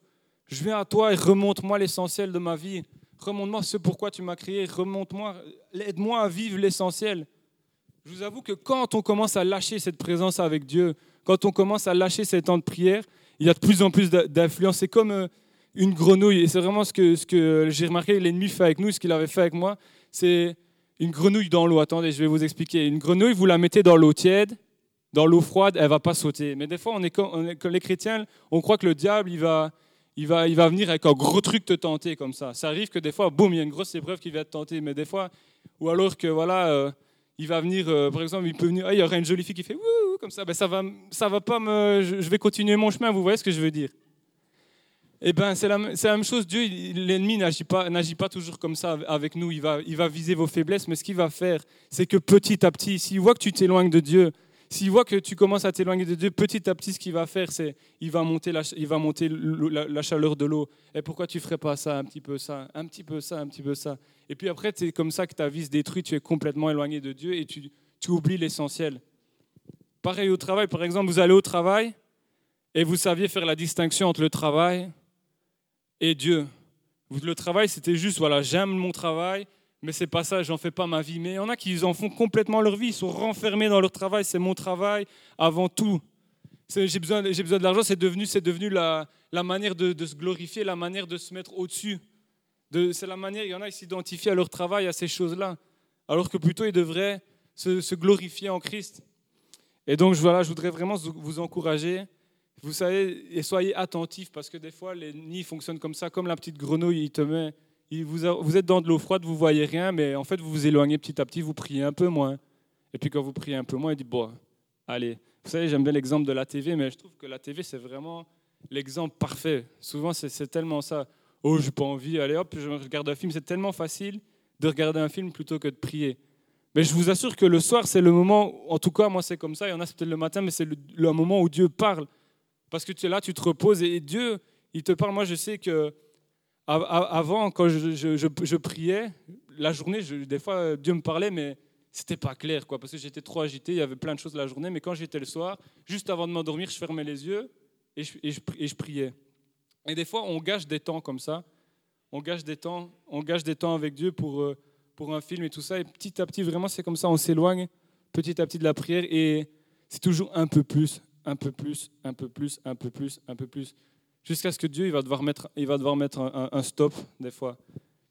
je viens à toi et remonte-moi l'essentiel de ma vie, remonte-moi ce pourquoi tu m'as créé, remonte-moi, aide-moi à vivre l'essentiel. Je vous avoue que quand on commence à lâcher cette présence avec Dieu, quand on commence à lâcher ces temps de prière, il y a de plus en plus d'influence. C'est comme euh, une grenouille. Et c'est vraiment ce que, ce que j'ai remarqué, l'ennemi fait avec nous, ce qu'il avait fait avec moi. C'est une grenouille dans l'eau. Attendez, je vais vous expliquer. Une grenouille, vous la mettez dans l'eau tiède, dans l'eau froide, elle va pas sauter. Mais des fois, on est comme, les chrétiens, on croit que le diable, il va, il va, il va venir avec un gros truc te tenter comme ça. Ça arrive que des fois, boum, il y a une grosse épreuve qui va te tenter. Mais des fois, ou alors que voilà, euh, il va venir, euh, par exemple, il peut venir, ah, il y aurait une jolie fille qui fait wouh comme ça, ben ça va, ça va pas me, je, vais continuer mon chemin. Vous voyez ce que je veux dire? Eh ben, c'est la, même chose. Dieu, l'ennemi n'agit pas, pas toujours comme ça avec nous. Il va, il va viser vos faiblesses, mais ce qu'il va faire, c'est que petit à petit, s'il voit que tu t'éloignes de Dieu, s'il voit que tu commences à t'éloigner de Dieu, petit à petit, ce qu'il va faire, c'est il va monter la, il va monter la, chaleur de l'eau. Et pourquoi tu ferais pas ça, un petit peu ça, un petit peu ça, un petit peu ça Et puis après, c'est comme ça que ta vie se détruit, tu es complètement éloigné de Dieu et tu, tu oublies l'essentiel. Pareil au travail, par exemple, vous allez au travail et vous saviez faire la distinction entre le travail et Dieu. Le travail, c'était juste, voilà, j'aime mon travail, mais c'est pas ça, j'en fais pas ma vie. Mais il y en a qui en font complètement leur vie, ils sont renfermés dans leur travail, c'est mon travail avant tout. J'ai besoin, j'ai besoin de l'argent, c'est devenu, c'est devenu la, manière de, de, se glorifier, la manière de se mettre au-dessus. c'est la manière, il y en a qui s'identifient à leur travail, à ces choses-là, alors que plutôt ils devraient se glorifier en Christ. Et donc voilà, je voudrais vraiment vous encourager vous savez, et soyez attentifs parce que des fois, les nids fonctionnent comme ça, comme la petite grenouille, il te met. vous, êtes dans de l'eau froide, vous voyez rien, mais en fait, vous vous éloignez petit à petit, vous priez un peu moins. Et puis quand vous priez un peu moins, il dit bon, allez. Vous savez, j'aime bien l'exemple de la TV, mais je trouve que la TV, c'est vraiment l'exemple parfait. Souvent, c'est tellement ça. Oh, j'ai pas envie, allez hop, je regarde un film. C'est tellement facile de regarder un film plutôt que de prier. Mais je vous assure que le soir, c'est le moment, en tout cas, moi, c'est comme ça. Il y en a, peut-être le matin, mais c'est le moment où Dieu parle. Parce que tu es là, tu te reposes et Dieu, il te parle. Moi, je sais que avant, quand je, priais, la journée, des fois, Dieu me parlait, mais c'était pas clair, quoi, parce que j'étais trop agité, il y avait plein de choses la journée. Mais quand j'étais le soir, juste avant de m'endormir, je fermais les yeux et je, et je, priais. Et des fois, on gâche des temps comme ça. On gâche des temps, on gâche des temps avec Dieu pour, euh, pour un film et tout ça. Et petit à petit, vraiment, c'est comme ça, on s'éloigne petit à petit de la prière et c'est toujours un peu plus, un peu plus, un peu plus, un peu plus, un peu plus, jusqu'à ce que Dieu il va devoir mettre, il va devoir mettre un, stop des fois.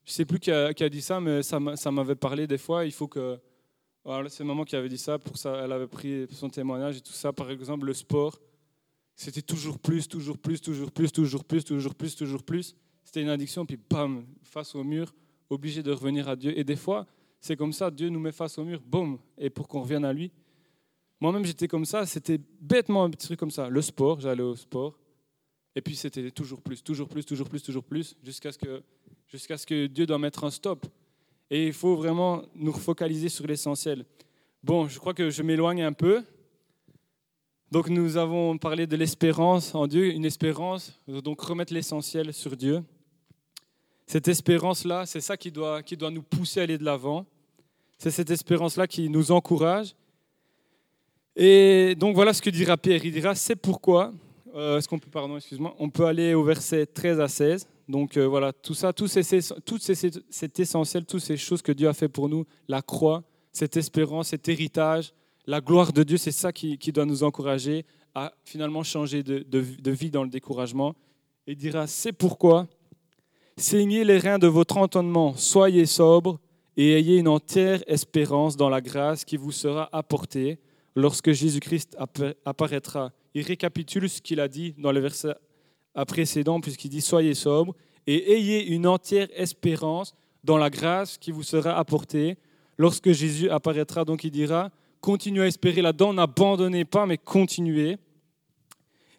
Je ne sais plus qui a, dit ça, mais ça m'avait parlé des fois. Il faut que. C'est maman qui avait dit ça, pour ça, elle avait pris son témoignage et tout ça. Par exemple, le sport, c'était toujours plus, toujours plus, toujours plus, toujours plus, toujours plus, toujours plus. C'était une addiction, puis bam, face au mur, obligé de revenir à Dieu. Et des fois, c'est comme ça, Dieu nous met face au mur, boum, et pour qu'on revienne à lui, moi-même, j'étais comme ça. C'était bêtement un petit truc comme ça. Le sport, j'allais au sport. Et puis, c'était toujours plus, toujours plus, toujours plus, toujours plus, jusqu'à ce, que, ce que Dieu doit mettre un stop. Et il faut vraiment nous focaliser sur l'essentiel. Bon, je crois que je m'éloigne un peu. Donc, nous avons parlé de l'espérance en Dieu, une espérance, donc remettre l'essentiel sur Dieu. Cette espérance-là, c'est ça qui doit, qui doit nous pousser à aller de l'avant. C'est cette espérance-là qui nous encourage et donc voilà ce que dira Pierre. Il dira, c'est pourquoi, euh, est-ce qu'on peut, pardon, excuse-moi, on peut aller au verset 13 à 16. Donc euh, voilà, tout ça, tout, ces, tout c'est essentiel, toutes ces choses que Dieu a fait pour nous, la croix, cette espérance, cet héritage, la gloire de Dieu, c'est ça qui, doit nous encourager à finalement changer de, de vie dans le découragement. Il dira, c'est pourquoi, saignez les reins de votre entendement, soyez sobres et ayez une entière espérance dans la grâce qui vous sera apportée lorsque Jésus-Christ apparaîtra. Il récapitule ce qu'il a dit dans le verset précédent, puisqu'il dit Soyez sobres et ayez une entière espérance dans la grâce qui vous sera apportée lorsque Jésus apparaîtra. Donc il dira Continuez à espérer là-dedans, n'abandonnez pas, mais continuez.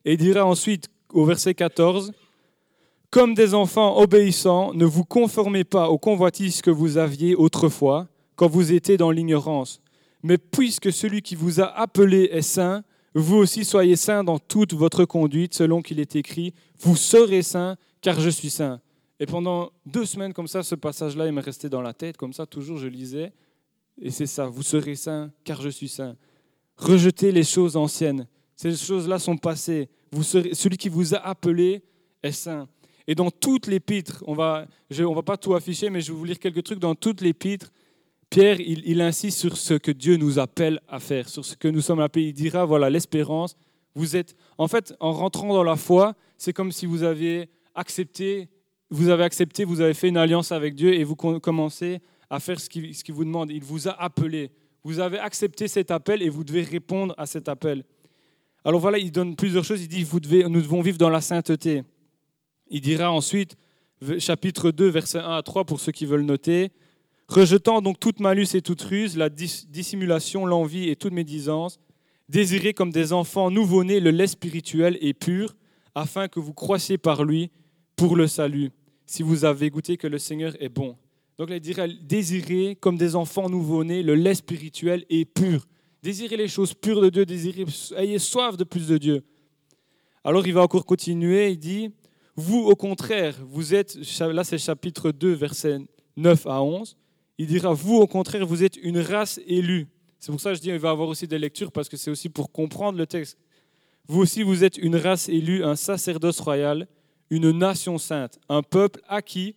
Et il dira ensuite au verset 14 Comme des enfants obéissants, ne vous conformez pas aux convoitises que vous aviez autrefois, quand vous étiez dans l'ignorance mais puisque celui qui vous a appelé est saint, vous aussi soyez saints dans toute votre conduite, selon qu'il est écrit, vous serez saints, car je suis saint. Et pendant deux semaines comme ça, ce passage-là, il m'est resté dans la tête, comme ça, toujours je lisais. Et c'est ça, vous serez saints, car je suis saint. Rejetez les choses anciennes. Ces choses-là sont passées. Vous serez, celui qui vous a appelé est saint. Et dans toutes les pitres, on va, je, on va pas tout afficher, mais je vais vous lire quelques trucs. Dans toutes les pitres, Pierre, il, insiste sur ce que Dieu nous appelle à faire, sur ce que nous sommes appelés. Il dira, voilà, l'espérance, vous êtes... En fait, en rentrant dans la foi, c'est comme si vous aviez accepté, vous avez accepté, vous avez fait une alliance avec Dieu et vous commencez à faire ce qu'il vous demande. Il vous a appelé. Vous avez accepté cet appel et vous devez répondre à cet appel. Alors voilà, il donne plusieurs choses. Il dit, vous devez, nous devons vivre dans la sainteté. Il dira ensuite, chapitre 2, versets 1 à 3, pour ceux qui veulent noter, Rejetant donc toute malus et toute ruse, la dissimulation, l'envie et toute médisance, désirez comme des enfants nouveau-nés le lait spirituel et pur, afin que vous croissiez par lui pour le salut, si vous avez goûté que le Seigneur est bon. Donc il dirait, désirez comme des enfants nouveau-nés le lait spirituel et pur. Désirez les choses pures de Dieu, désirez, ayez soif de plus de Dieu. Alors il va encore continuer, il dit, vous au contraire, vous êtes, là c'est chapitre 2, versets 9 à 11, il dira, vous au contraire, vous êtes une race élue. C'est pour ça que je dis, il va avoir aussi des lectures, parce que c'est aussi pour comprendre le texte. Vous aussi, vous êtes une race élue, un sacerdoce royal, une nation sainte, un peuple acquis,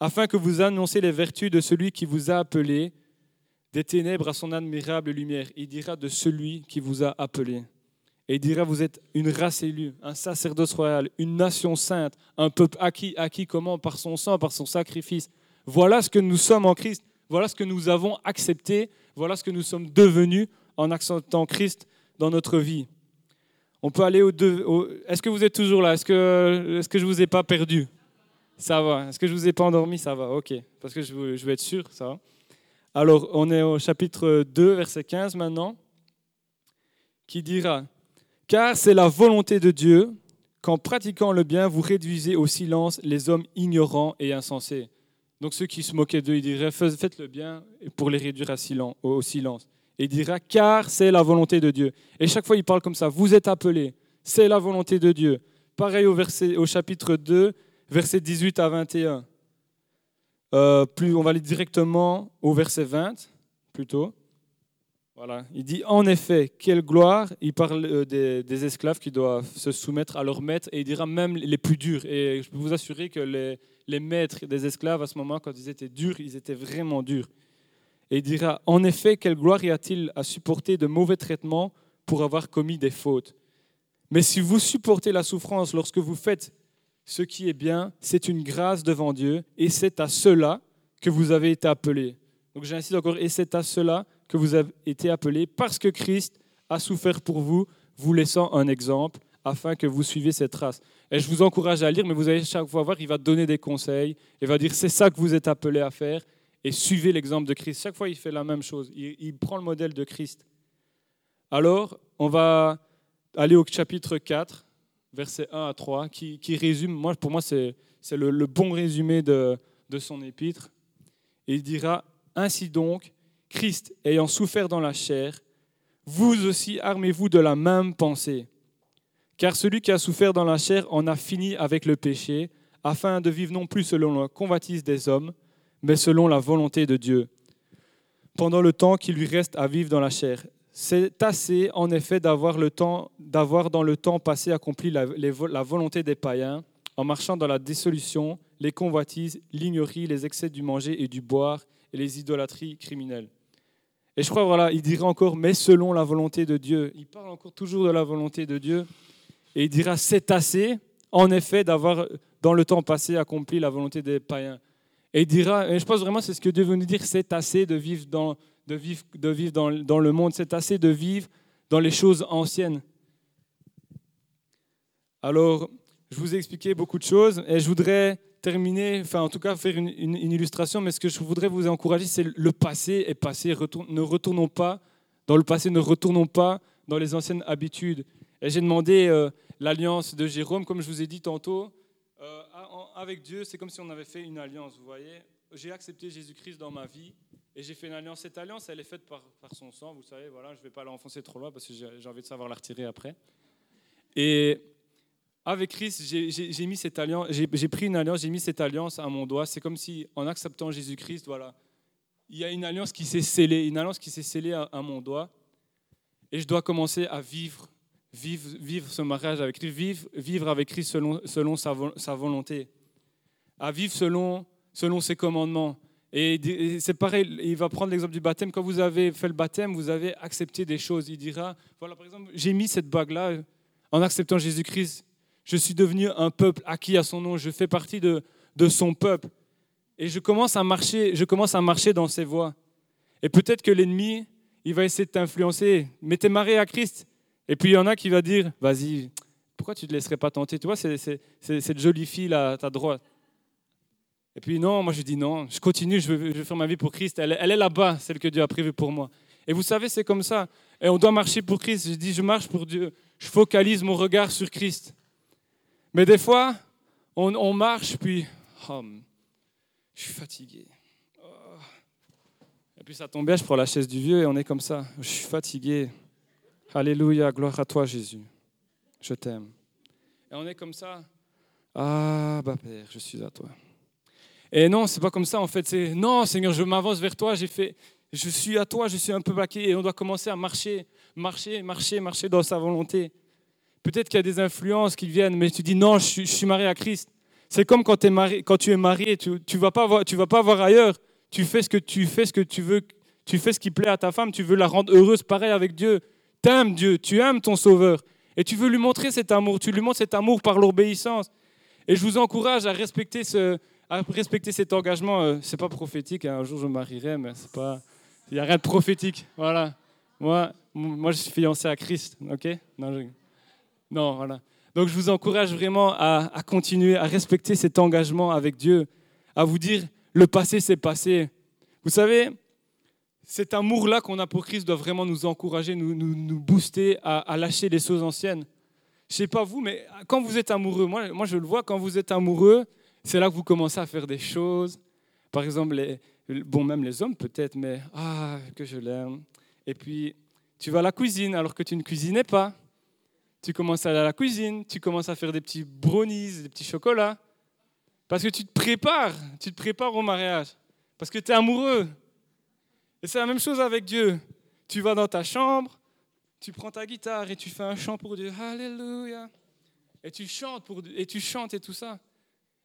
afin que vous annonciez les vertus de celui qui vous a appelé des ténèbres à son admirable lumière. Il dira de celui qui vous a appelé. Et il dira, vous êtes une race élue, un sacerdoce royal, une nation sainte, un peuple acquis, acquis comment? Par son sang, par son sacrifice. Voilà ce que nous sommes en Christ, voilà ce que nous avons accepté, voilà ce que nous sommes devenus en acceptant Christ dans notre vie. On peut aller au deux. Est-ce que vous êtes toujours là? Est-ce que, est que je ne vous ai pas perdu? Ça va. Est-ce que je ne vous ai pas endormi? Ça va, ok. Parce que je je veux être sûr, ça va. Alors, on est au chapitre 2, verset 15 maintenant, qui dira Car c'est la volonté de Dieu qu'en pratiquant le bien, vous réduisez au silence les hommes ignorants et insensés. Donc, ceux qui se moquaient d'eux, il dirait Faites le bien pour les réduire au silence il dira car c'est la volonté de Dieu. Et chaque fois il parle comme ça, vous êtes appelés, c'est la volonté de Dieu. Pareil au, verset, au chapitre 2, versets 18 à 21. Euh, plus, on va aller directement au verset 20, plutôt. Voilà. Il dit en effet, quelle gloire. Il parle euh, des, des, esclaves qui doivent se soumettre à leur maître et il dira même les plus durs. Et je peux vous assurer que les, les maîtres des esclaves à ce moment, quand ils étaient durs, ils étaient vraiment durs. Et il dira, en effet, quelle gloire y a-t-il à supporter de mauvais traitements pour avoir commis des fautes? Mais si vous supportez la souffrance lorsque vous faites ce qui est bien, c'est une grâce devant Dieu, et c'est à cela que vous avez été appelés. Donc j'insiste encore, et c'est à cela que vous avez été appelés, parce que Christ a souffert pour vous, vous laissant un exemple, afin que vous suiviez cette trace. Et je vous encourage à lire, mais vous allez chaque fois voir, il va donner des conseils, il va dire, c'est ça que vous êtes appelés à faire, et suivez l'exemple de Christ. Chaque fois, il fait la même chose. Il, prend le modèle de Christ. Alors, on va aller au chapitre 4, versets 1 à 3, qui, résume, moi, pour moi, c'est le, bon résumé de, de son épître. Et il dira, Ainsi donc, Christ ayant souffert dans la chair, vous aussi armez-vous de la même pensée. Car celui qui a souffert dans la chair en a fini avec le péché, afin de vivre non plus selon la convoitise des hommes, mais selon la volonté de Dieu, pendant le temps qui lui reste à vivre dans la chair. C'est assez, en effet, d'avoir, le temps, d'avoir dans le temps passé accompli la, volonté des païens, en marchant dans la dissolution, les convoitises, l'ignorie, les excès du manger et du boire, et les idolâtries criminelles. Et je crois, voilà, il dira encore, mais selon la volonté de Dieu. Il parle encore toujours de la volonté de Dieu. Et il dira, c'est assez, en effet, d'avoir dans le temps passé accompli la volonté des païens. Et il dira, et je pense vraiment c'est ce que Dieu veut nous dire, c'est assez de vivre dans, de vivre, de vivre dans, dans le monde, c'est assez de vivre dans les choses anciennes. Alors, je vous ai expliqué beaucoup de choses et je voudrais terminer, enfin en tout cas faire une, une, illustration, mais ce que je voudrais vous encourager, c'est le passé est passé. ne retournons pas dans le passé, ne retournons pas dans les anciennes habitudes. Et j'ai demandé euh, l'alliance de Jérôme, comme je vous ai dit tantôt, euh, avec Dieu, c'est comme si on avait fait une alliance, vous voyez. J'ai accepté Jésus-Christ dans ma vie et j'ai fait une alliance. Cette alliance, elle est faite par, son sang, vous savez, voilà, je ne vais pas l'enfoncer trop loin parce que j'ai envie de savoir la retirer après. Et avec Christ, j'ai mis cette alliance, j'ai pris une alliance, j'ai mis cette alliance à mon doigt. C'est comme si, en acceptant Jésus-Christ, voilà, il y a une alliance qui s'est scellée, une alliance qui s'est scellée à, mon doigt, et je dois commencer à vivre, vivre, vivre ce mariage avec Christ, vivre, vivre avec Christ selon, selon sa, sa volonté à vivre selon, selon ses commandements. Et c'est pareil, il va prendre l'exemple du baptême. Quand vous avez fait le baptême, vous avez accepté des choses. Il dira, voilà, par exemple, j'ai mis cette bague-là en acceptant Jésus-Christ. Je suis devenu un peuple acquis à son nom. Je fais partie de, de son peuple. Et je commence à marcher, je commence à marcher dans ses voies. Et peut-être que l'ennemi, il va essayer de t'influencer. Mais tu es marié à Christ. Et puis il y en a qui va dire, vas-y, pourquoi tu ne te laisserais pas tenter? Tu vois, c'est cette jolie fille là à ta droite. Et puis non, moi je dis non, je continue, je veux, faire ma vie pour Christ. Elle, est là-bas, celle que Dieu a prévue pour moi. Et vous savez, c'est comme ça. Et on doit marcher pour Christ. Je dis, je marche pour Dieu. Je focalise mon regard sur Christ. Mais des fois, on, marche, puis oh, je suis fatigué. Oh. Et puis ça tombe bien, je prends la chaise du vieux et on est comme ça. Je suis fatigué. Alléluia, gloire à toi Jésus. Je t'aime. Et on est comme ça. Ah, bah Père, je suis à toi. Et non, c'est pas comme ça en fait. C'est non, Seigneur, je m'avance vers toi. J'ai fait, je suis à toi. Je suis un peu baqué et on doit commencer à marcher, marcher, marcher, marcher dans sa volonté. Peut-être qu'il y a des influences qui viennent, mais tu dis non, je suis, marié à Christ. C'est comme quand, es marié, quand tu es marié, tu ne vas, pas voir, tu vas pas voir ailleurs. Tu fais, ce que tu fais ce que tu veux, tu fais ce qui plaît à ta femme, tu veux la rendre heureuse, pareil avec Dieu. Tu aimes Dieu, tu aimes ton Sauveur. Et tu veux lui montrer cet amour, tu lui montres cet amour par l'obéissance. Et je vous encourage à respecter, ce, à respecter cet engagement. Euh, c'est pas prophétique, hein. un jour je me marierai, mais. Il n'y a rien de prophétique. Voilà. Moi, moi, je suis fiancé à Christ, ok? Non, voilà. Donc je vous encourage vraiment à, continuer à respecter cet engagement avec Dieu, à vous dire, le passé, c'est passé. Vous savez, cet amour-là qu'on a pour Christ doit vraiment nous encourager, nous, booster à, lâcher les choses anciennes. Je sais pas vous, mais quand vous êtes amoureux, moi, moi je le vois, quand vous êtes amoureux, c'est là que vous commencez à faire des choses. Par exemple, les, bon, même les hommes peut-être, mais ah, que je l'aime. Et puis, tu vas à la cuisine alors que tu ne cuisinais pas. Tu commences à aller à la cuisine, tu commences à faire des petits brownies, des petits chocolats. Parce que tu te prépares, tu te prépares au mariage. Parce que tu es amoureux. Et c'est la même chose avec Dieu. Tu vas dans ta chambre, tu prends ta guitare et tu fais un chant pour Dieu. Alléluia. Et tu chantes pour et tu chantes et tout ça.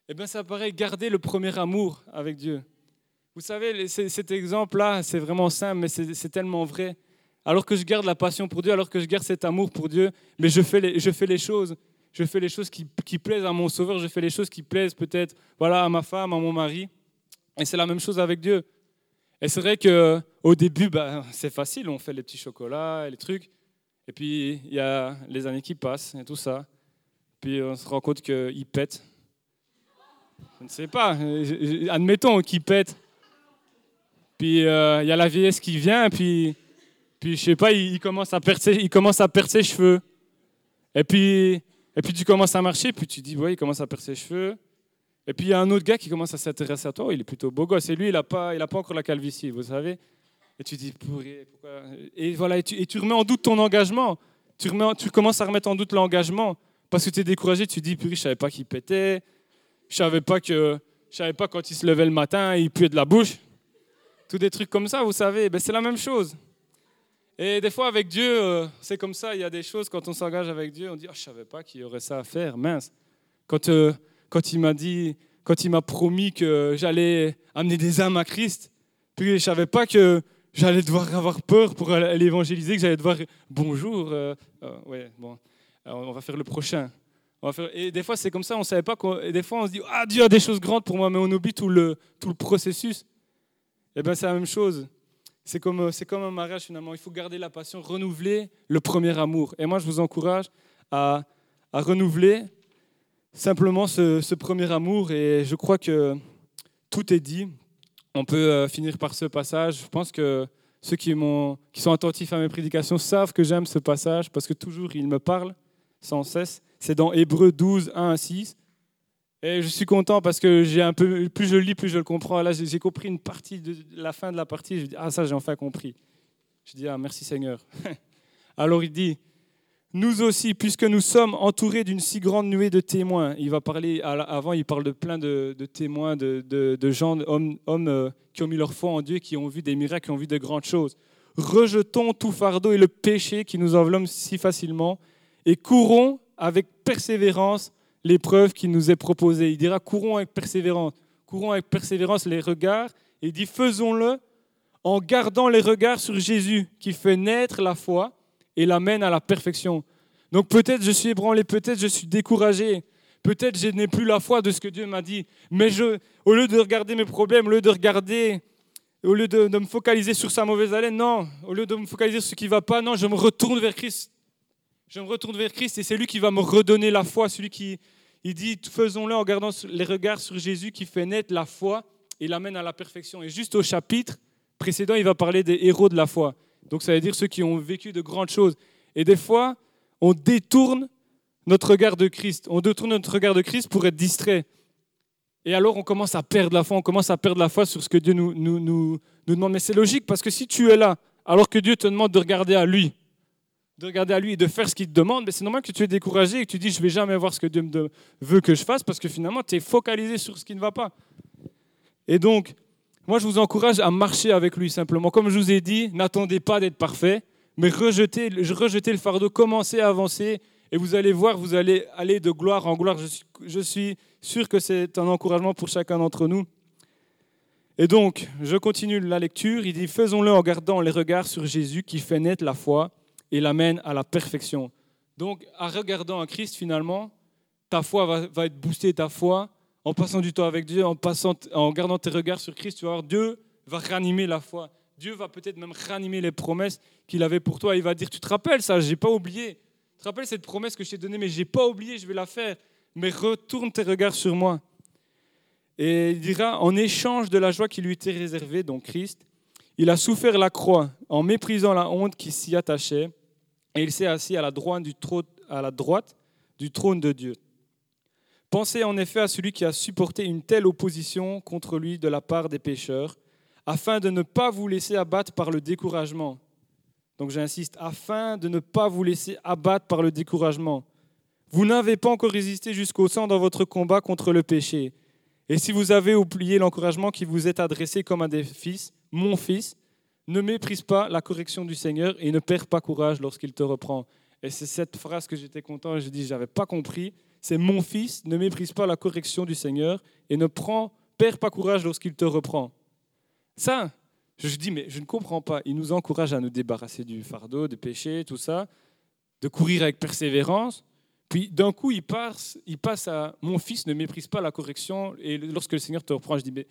Eh bien, ça paraît garder le premier amour avec Dieu. Vous savez, cet exemple-là, c'est vraiment simple, mais c'est tellement vrai. Alors que je garde la passion pour Dieu, alors que je garde cet amour pour Dieu, mais je fais les, je fais les choses. Je fais les choses qui, qui, plaisent à mon Sauveur, je fais les choses qui plaisent peut-être voilà, à ma femme, à mon mari. Et c'est la même chose avec Dieu. Et c'est vrai qu'au début, bah, c'est facile, on fait les petits chocolats et les trucs. Et puis, il y a les années qui passent et tout ça. Puis on se rend compte qu'il pète. Je ne sais pas, admettons qu'il pète. Puis euh, il y a la vieillesse qui vient, puis, puis je sais pas, il, commence à perdre ses, il commence à perdre ses cheveux. Et puis, et puis tu commences à marcher, puis tu dis, ouais, il commence à perdre ses cheveux. Et puis il y a un autre gars qui commence à s'intéresser à toi, il est plutôt beau gosse, et lui, il n'a pas, pas encore la calvitie, vous savez. Et tu dis, pourquoi? Et voilà, et tu, et tu, remets en doute ton engagement. Tu, commences à remettre en doute l'engagement. Parce que tu es découragé, tu dis, purée, je savais pas qu'il pétait. Je savais savais pas quand il se levait le matin, il puait de la bouche. Tous des trucs comme ça, vous savez, ben, c'est la même chose. Et des fois, avec Dieu, euh, c'est comme ça. Il y a des choses, quand on s'engage avec Dieu, on dit oh, Je ne savais pas qu'il y aurait ça à faire, mince. Quand, euh, quand il m'a dit, quand il m'a promis que j'allais amener des âmes à Christ, puis je ne savais pas que j'allais devoir avoir peur pour aller évangéliser, que j'allais devoir Bonjour, euh, ouais, bon, on va faire le prochain. Et des fois, c'est comme ça, on ne savait pas. Et des fois, on se dit Ah, Dieu a des choses grandes pour moi, mais on oublie tout le, tout le processus. Eh bien, c'est la même chose. C'est comme, euh, c'est comme un mariage finalement. Il faut garder la passion, renouveler le premier amour. Et moi, je vous encourage à, à renouveler simplement ce, premier amour. Et je crois que tout est dit. On peut euh, finir par ce passage. Je pense que ceux qui, sont attentifs à mes prédications savent que j'aime ce passage parce que toujours il me parle sans cesse. C'est dans Hébreu 12, 1 à 6. Et je suis content parce que j'ai un peu, plus je lis, plus je le comprends. Là, j'ai compris une partie de la fin de la partie. Je dis, ah, ça, j'ai enfin compris. Je dis, ah, merci Seigneur. Alors il dit, nous aussi, puisque nous sommes entourés d'une si grande nuée de témoins. Il va parler, avant, il parle de plein de, témoins, de, gens, hommes, euh, qui ont mis leur foi en Dieu, qui ont vu des miracles, qui ont vu de grandes choses. Rejetons tout fardeau et le péché qui nous enveloppe si facilement et courons avec persévérance l'épreuve qui nous est proposée. Il dira courons avec persévérance, courons avec persévérance les regards. Et dit faisons-le en gardant les regards sur Jésus qui fait naître la foi et l'amène à la perfection. Donc peut-être je suis ébranlé, peut-être je suis découragé, peut-être je n'ai plus la foi de ce que Dieu m'a dit. Mais je, au lieu de regarder mes problèmes, au lieu de regarder, au lieu de, me focaliser sur sa mauvaise haleine, non, au lieu de me focaliser sur ce qui ne va pas, non, je me retourne vers Christ. Je me retourne vers Christ et c'est lui qui va me redonner la foi, celui qui, il dit, faisons-le en gardant les regards sur Jésus qui fait naître la foi et l'amène à la perfection. Et juste au chapitre précédent, il va parler des héros de la foi. Donc ça veut dire ceux qui ont vécu de grandes choses. Et des fois, on détourne notre regard de Christ. On détourne notre regard de Christ pour être distrait. Et alors on commence à perdre la foi, on commence à perdre la foi sur ce que Dieu nous, nous, nous, nous demande. Mais c'est logique parce que si tu es là, alors que Dieu te demande de regarder à lui, de regarder à lui et de faire ce qu'il te demande, mais c'est normal que tu es découragé et que tu dis je vais jamais voir ce que Dieu veut que je fasse parce que finalement tu es focalisé sur ce qui ne va pas. Et donc, moi je vous encourage à marcher avec lui simplement. Comme je vous ai dit, n'attendez pas d'être parfait, mais rejetez, rejetez le fardeau, commencez à avancer Et vous allez voir, vous allez aller de gloire en gloire. Je suis, je suis sûr que c'est un encouragement pour chacun d'entre nous. Et donc, je continue la lecture. Il dit, faisons-le en gardant les regards sur Jésus qui fait naître la foi et l'amène à la perfection. Donc, en regardant à Christ, finalement, ta foi va, va, être boostée, ta foi, en passant du temps avec Dieu, en, passant, en gardant tes regards sur Christ, tu vas voir, Dieu va ranimer la foi. Dieu va peut-être même ranimer les promesses qu'il avait pour toi. Il va dire, tu te rappelles ça, j'ai pas oublié. Tu te rappelles cette promesse que je t'ai donnée, mais j'ai pas oublié, je vais la faire. Mais retourne tes regards sur moi. Et il dira, en échange de la joie qui lui était réservée, donc Christ, il a souffert la croix en méprisant la honte qui s'y attachait, et il s'est assis à la, droite du trône, à la droite du trône de Dieu. Pensez en effet à celui qui a supporté une telle opposition contre lui de la part des pécheurs, afin de ne pas vous laisser abattre par le découragement. Donc j'insiste, afin de ne pas vous laisser abattre par le découragement. Vous n'avez pas encore résisté jusqu'au sang dans votre combat contre le péché. Et si vous avez oublié l'encouragement qui vous est adressé comme à des fils, mon fils, ne méprise pas la correction du Seigneur et ne perds pas courage lorsqu'il te reprend. Et c'est cette phrase que j'étais content et je dis, j'avais pas compris. C'est mon fils, ne méprise pas la correction du Seigneur et ne prend, perds pas courage lorsqu'il te reprend. Ça, je dis, mais je ne comprends pas. Il nous encourage à nous débarrasser du fardeau, des péchés, tout ça, de courir avec persévérance. Puis d'un coup, il passe, il passe à mon fils ne méprise pas la correction. Et lorsque le Seigneur te reprend, je dis mais,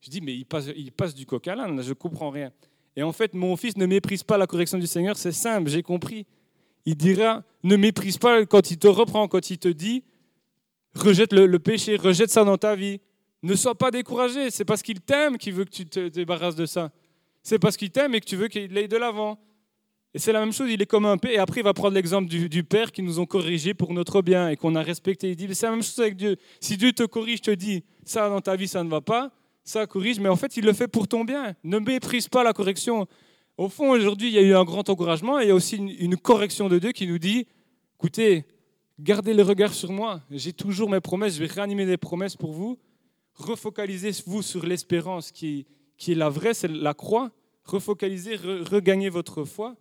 je dis, mais il, passe, il passe du coq à l'âne, je ne comprends rien. Et en fait, mon fils ne méprise pas la correction du Seigneur, c'est simple, j'ai compris. Il dira, ne méprise pas quand il te reprend, quand il te dit, rejette le, péché, rejette ça dans ta vie. Ne sois pas découragé, c'est parce qu'il t'aime qu'il veut que tu te débarrasses de ça. C'est parce qu'il t'aime et que tu veux qu'il aille de l'avant. Et c'est la même chose, il est comme un père. Et après, il va prendre l'exemple du, père qui nous ont corrigés pour notre bien et qu'on a respecté. Il dit, c'est la même chose avec Dieu. Si Dieu te corrige, te dit, ça dans ta vie, ça ne va pas, ça corrige, mais en fait, il le fait pour ton bien. Ne méprise pas la correction. Au fond, aujourd'hui, il y a eu un grand encouragement et il y a aussi une, une correction de Dieu qui nous dit, écoutez, gardez le regard sur moi. J'ai toujours mes promesses, je vais réanimer des promesses pour vous. Refocalisez-vous sur l'espérance qui, qui est la vraie, c'est la croix. Refocalisez, regagnez votre foi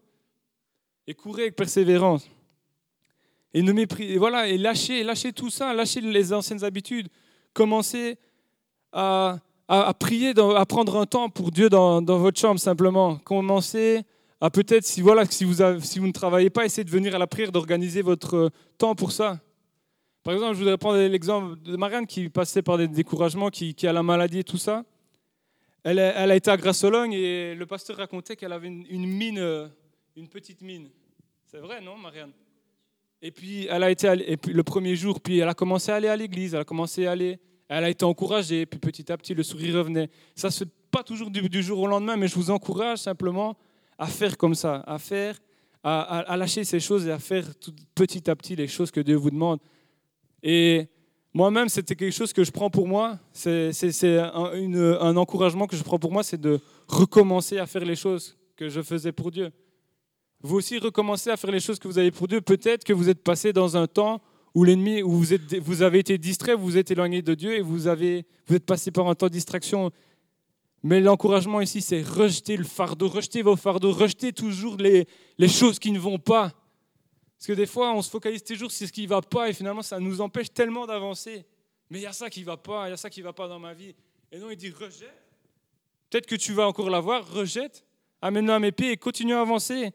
et courez avec persévérance. Et ne méprisez, voilà, et lâchez, lâchez tout ça, lâchez les anciennes habitudes. Commencez à, à, prier, à prendre un temps pour Dieu dans, dans votre chambre simplement. Commencez à peut-être, si, voilà, si, vous si vous ne travaillez pas, essayez de venir à la prière, d'organiser votre temps pour ça. Par exemple, je voudrais prendre l'exemple de Marianne qui passait par des découragements, qui, a la maladie et tout ça. Elle, a été à Grassologne et le pasteur racontait qu'elle avait une, une mine euh, une petite mine. C'est vrai, non, Marianne? Et puis, elle a été et puis, le premier jour, puis elle a commencé à aller à l'église, elle a commencé à aller, elle a été encouragée, puis petit à petit, le sourire revenait. Ça ne se fait pas toujours du, jour au lendemain, mais je vous encourage simplement à faire comme ça, à faire, à, lâcher ces choses et à faire petit à petit les choses que Dieu vous demande. Et moi-même, c'était quelque chose que je prends pour moi. C'est un, encouragement que je prends pour moi, c'est de recommencer à faire les choses que je faisais pour Dieu vous aussi recommencez à faire les choses que vous avez pour Dieu. Peut-être que vous êtes passé dans un temps où l'ennemi, où vous avez été distrait, vous vous êtes éloigné de Dieu et vous, avez, vous êtes passé par un temps de distraction. Mais l'encouragement ici, c'est rejeter le fardeau, rejeter vos fardeaux, rejeter toujours les, les choses qui ne vont pas. Parce que des fois, on se focalise toujours sur ce qui ne va pas et finalement, ça nous empêche tellement d'avancer. Mais il y a ça qui ne va pas, il y a ça qui ne va pas dans ma vie. Et non, il dit rejette. Peut-être que tu vas encore l'avoir, rejette, amène-le à mes pieds et continue à avancer.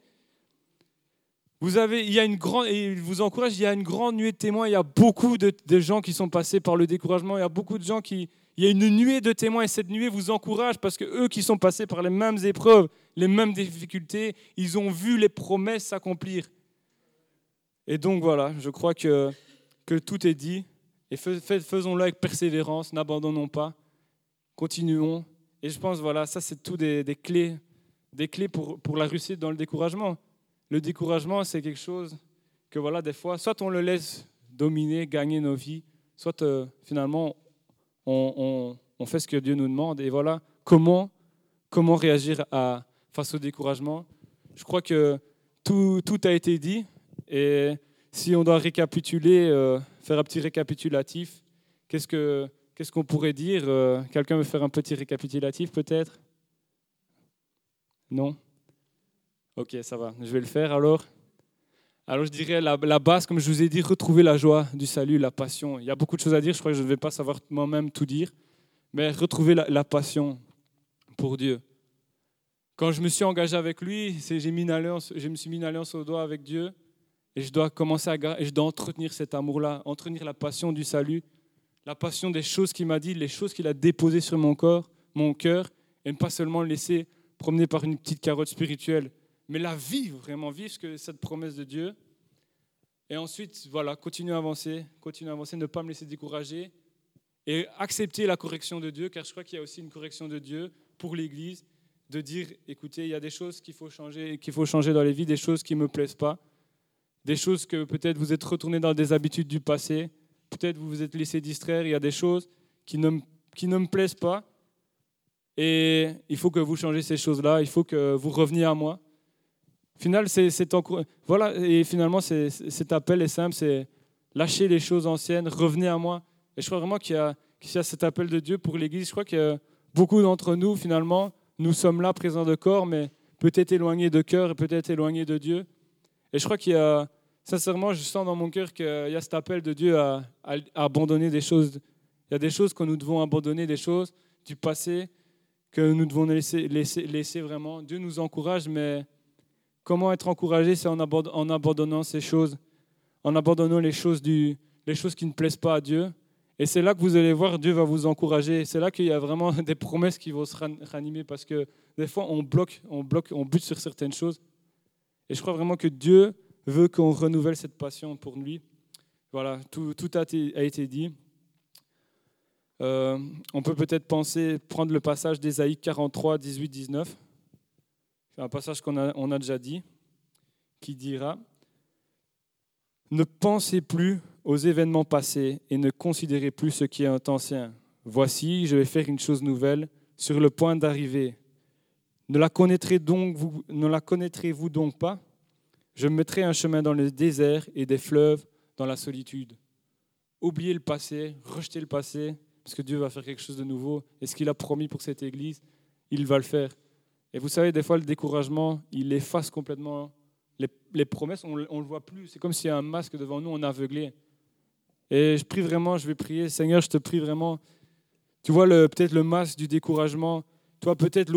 Vous avez, il y a une grande, et il vous encourage, il y a une grande nuée de témoins. Il y a beaucoup de, gens qui sont passés par le découragement. Il y a beaucoup de gens qui, il y a une nuée de témoins et cette nuée vous encourage parce que eux qui sont passés par les mêmes épreuves, les mêmes difficultés, ils ont vu les promesses s'accomplir. Et donc voilà, je crois que, que tout est dit. Et faisons-le avec persévérance, n'abandonnons pas, continuons. Et je pense, voilà, ça c'est tout des, clés, des clés pour, pour la réussite dans le découragement le découragement, c'est quelque chose que, voilà, des fois, soit on le laisse dominer, gagner nos vies, soit euh, finalement, on, fait ce que Dieu nous demande. Et voilà, comment, comment réagir à, face au découragement Je crois que tout, a été dit. Et si on doit récapituler, euh, faire un petit récapitulatif, qu'est-ce que qu'est-ce qu'on pourrait dire euh, Quelqu'un veut faire un petit récapitulatif peut-être? Non? Ok, ça va. Je vais le faire alors. Alors je dirais la, base, comme je vous ai dit, retrouver la joie du salut, la passion. Il y a beaucoup de choses à dire, je crois que je ne vais pas savoir moi-même tout dire, mais retrouver la, la, passion pour Dieu. Quand je me suis engagé avec lui, j'ai mis une alliance, je me suis mis une alliance au doigt avec Dieu, et je dois commencer à et je dois entretenir cet amour-là, entretenir la passion du salut, la passion des choses qu'il m'a dit, les choses qu'il a déposées sur mon corps, mon cœur, et ne pas seulement le laisser promener par une petite carotte spirituelle, mais la vivre, vraiment vivre cette promesse de Dieu. Et ensuite, voilà, continuer à avancer, continuer à avancer, ne pas me laisser décourager et accepter la correction de Dieu, car je crois qu'il y a aussi une correction de Dieu pour l'Église, de dire, écoutez, il y a des choses qu'il faut changer, qu'il faut changer dans les vies, des choses qui ne me plaisent pas, des choses que peut-être vous êtes retourné dans des habitudes du passé, peut-être vous vous êtes laissé distraire, il y a des choses qui ne, qui ne me plaisent pas, et il faut que vous changez ces choses-là, il faut que vous reveniez à moi. Final, c'est, voilà, et finalement, cet appel est simple, c'est lâcher les choses anciennes, revenez à moi. Et je crois vraiment qu'il y, a, cet appel de Dieu pour l'Église. Je crois que beaucoup d'entre nous, finalement, nous sommes là, présents de corps, mais peut-être éloignés de cœur et peut-être éloignés de Dieu. Et je crois qu'il y a, sincèrement, je sens dans mon cœur qu'il y a cet appel de Dieu à, abandonner des choses. Il y a des choses que nous devons abandonner, des choses du passé que nous devons laisser vraiment. Dieu nous encourage, mais comment être encouragé C'est en, abandonnant ces choses, en abandonnant les choses, les choses qui ne plaisent pas à Dieu. Et c'est là que vous allez voir, Dieu va vous encourager. C'est là qu'il y a vraiment des promesses qui vont se ranimer parce que des fois, on bloque, on bloque, on bute sur certaines choses. Et je crois vraiment que Dieu veut qu'on renouvelle cette passion pour lui. Voilà, tout, tout a été dit. Euh, on peut peut-être penser, prendre le passage d'Ésaïe 43, 18, 19. Un passage qu'on a, déjà dit, qui dira Ne pensez plus aux événements passés et ne considérez plus ce qui est ancien. Voici, je vais faire une chose nouvelle sur le point d'arriver. Ne la connaîtrez donc vous, ne la connaîtrez-vous donc pas? Je mettrai un chemin dans le désert et des fleuves dans la solitude. Oubliez le passé, rejetez le passé, parce que Dieu va faire quelque chose de nouveau. Et ce qu'il a promis pour cette Église, il va le faire. Et vous savez, des fois, le découragement, il efface complètement les, promesses, on ne le voit plus. C'est comme s'il y a un masque devant nous, on est aveuglé. Et je prie vraiment, je vais prier, Seigneur, je te prie vraiment. Tu vois peut-être le masque du découragement. Toi, peut-être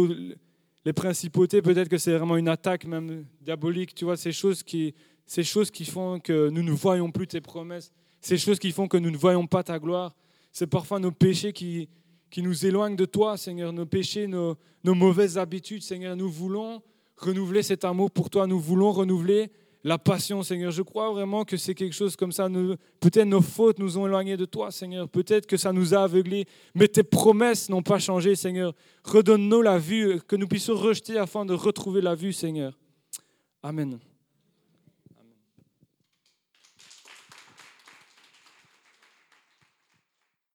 les principautés, peut-être que c'est vraiment une attaque même diabolique. Tu vois, ces choses qui, ces choses qui font que nous ne voyons plus tes promesses. Ces choses qui font que nous ne voyons pas ta gloire. C'est parfois nos péchés qui, qui nous éloignent de toi, Seigneur, nos péchés, nos, nos mauvaises habitudes, Seigneur. Nous voulons renouveler cet amour pour toi, nous voulons renouveler la passion, Seigneur. Je crois vraiment que c'est quelque chose comme ça. Peut-être nos fautes nous ont éloignés de toi, Seigneur. Peut-être que ça nous a aveuglés, mais tes promesses n'ont pas changé, Seigneur. Redonne-nous la vue, que nous puissions rejeter afin de retrouver la vue, Seigneur. Amen.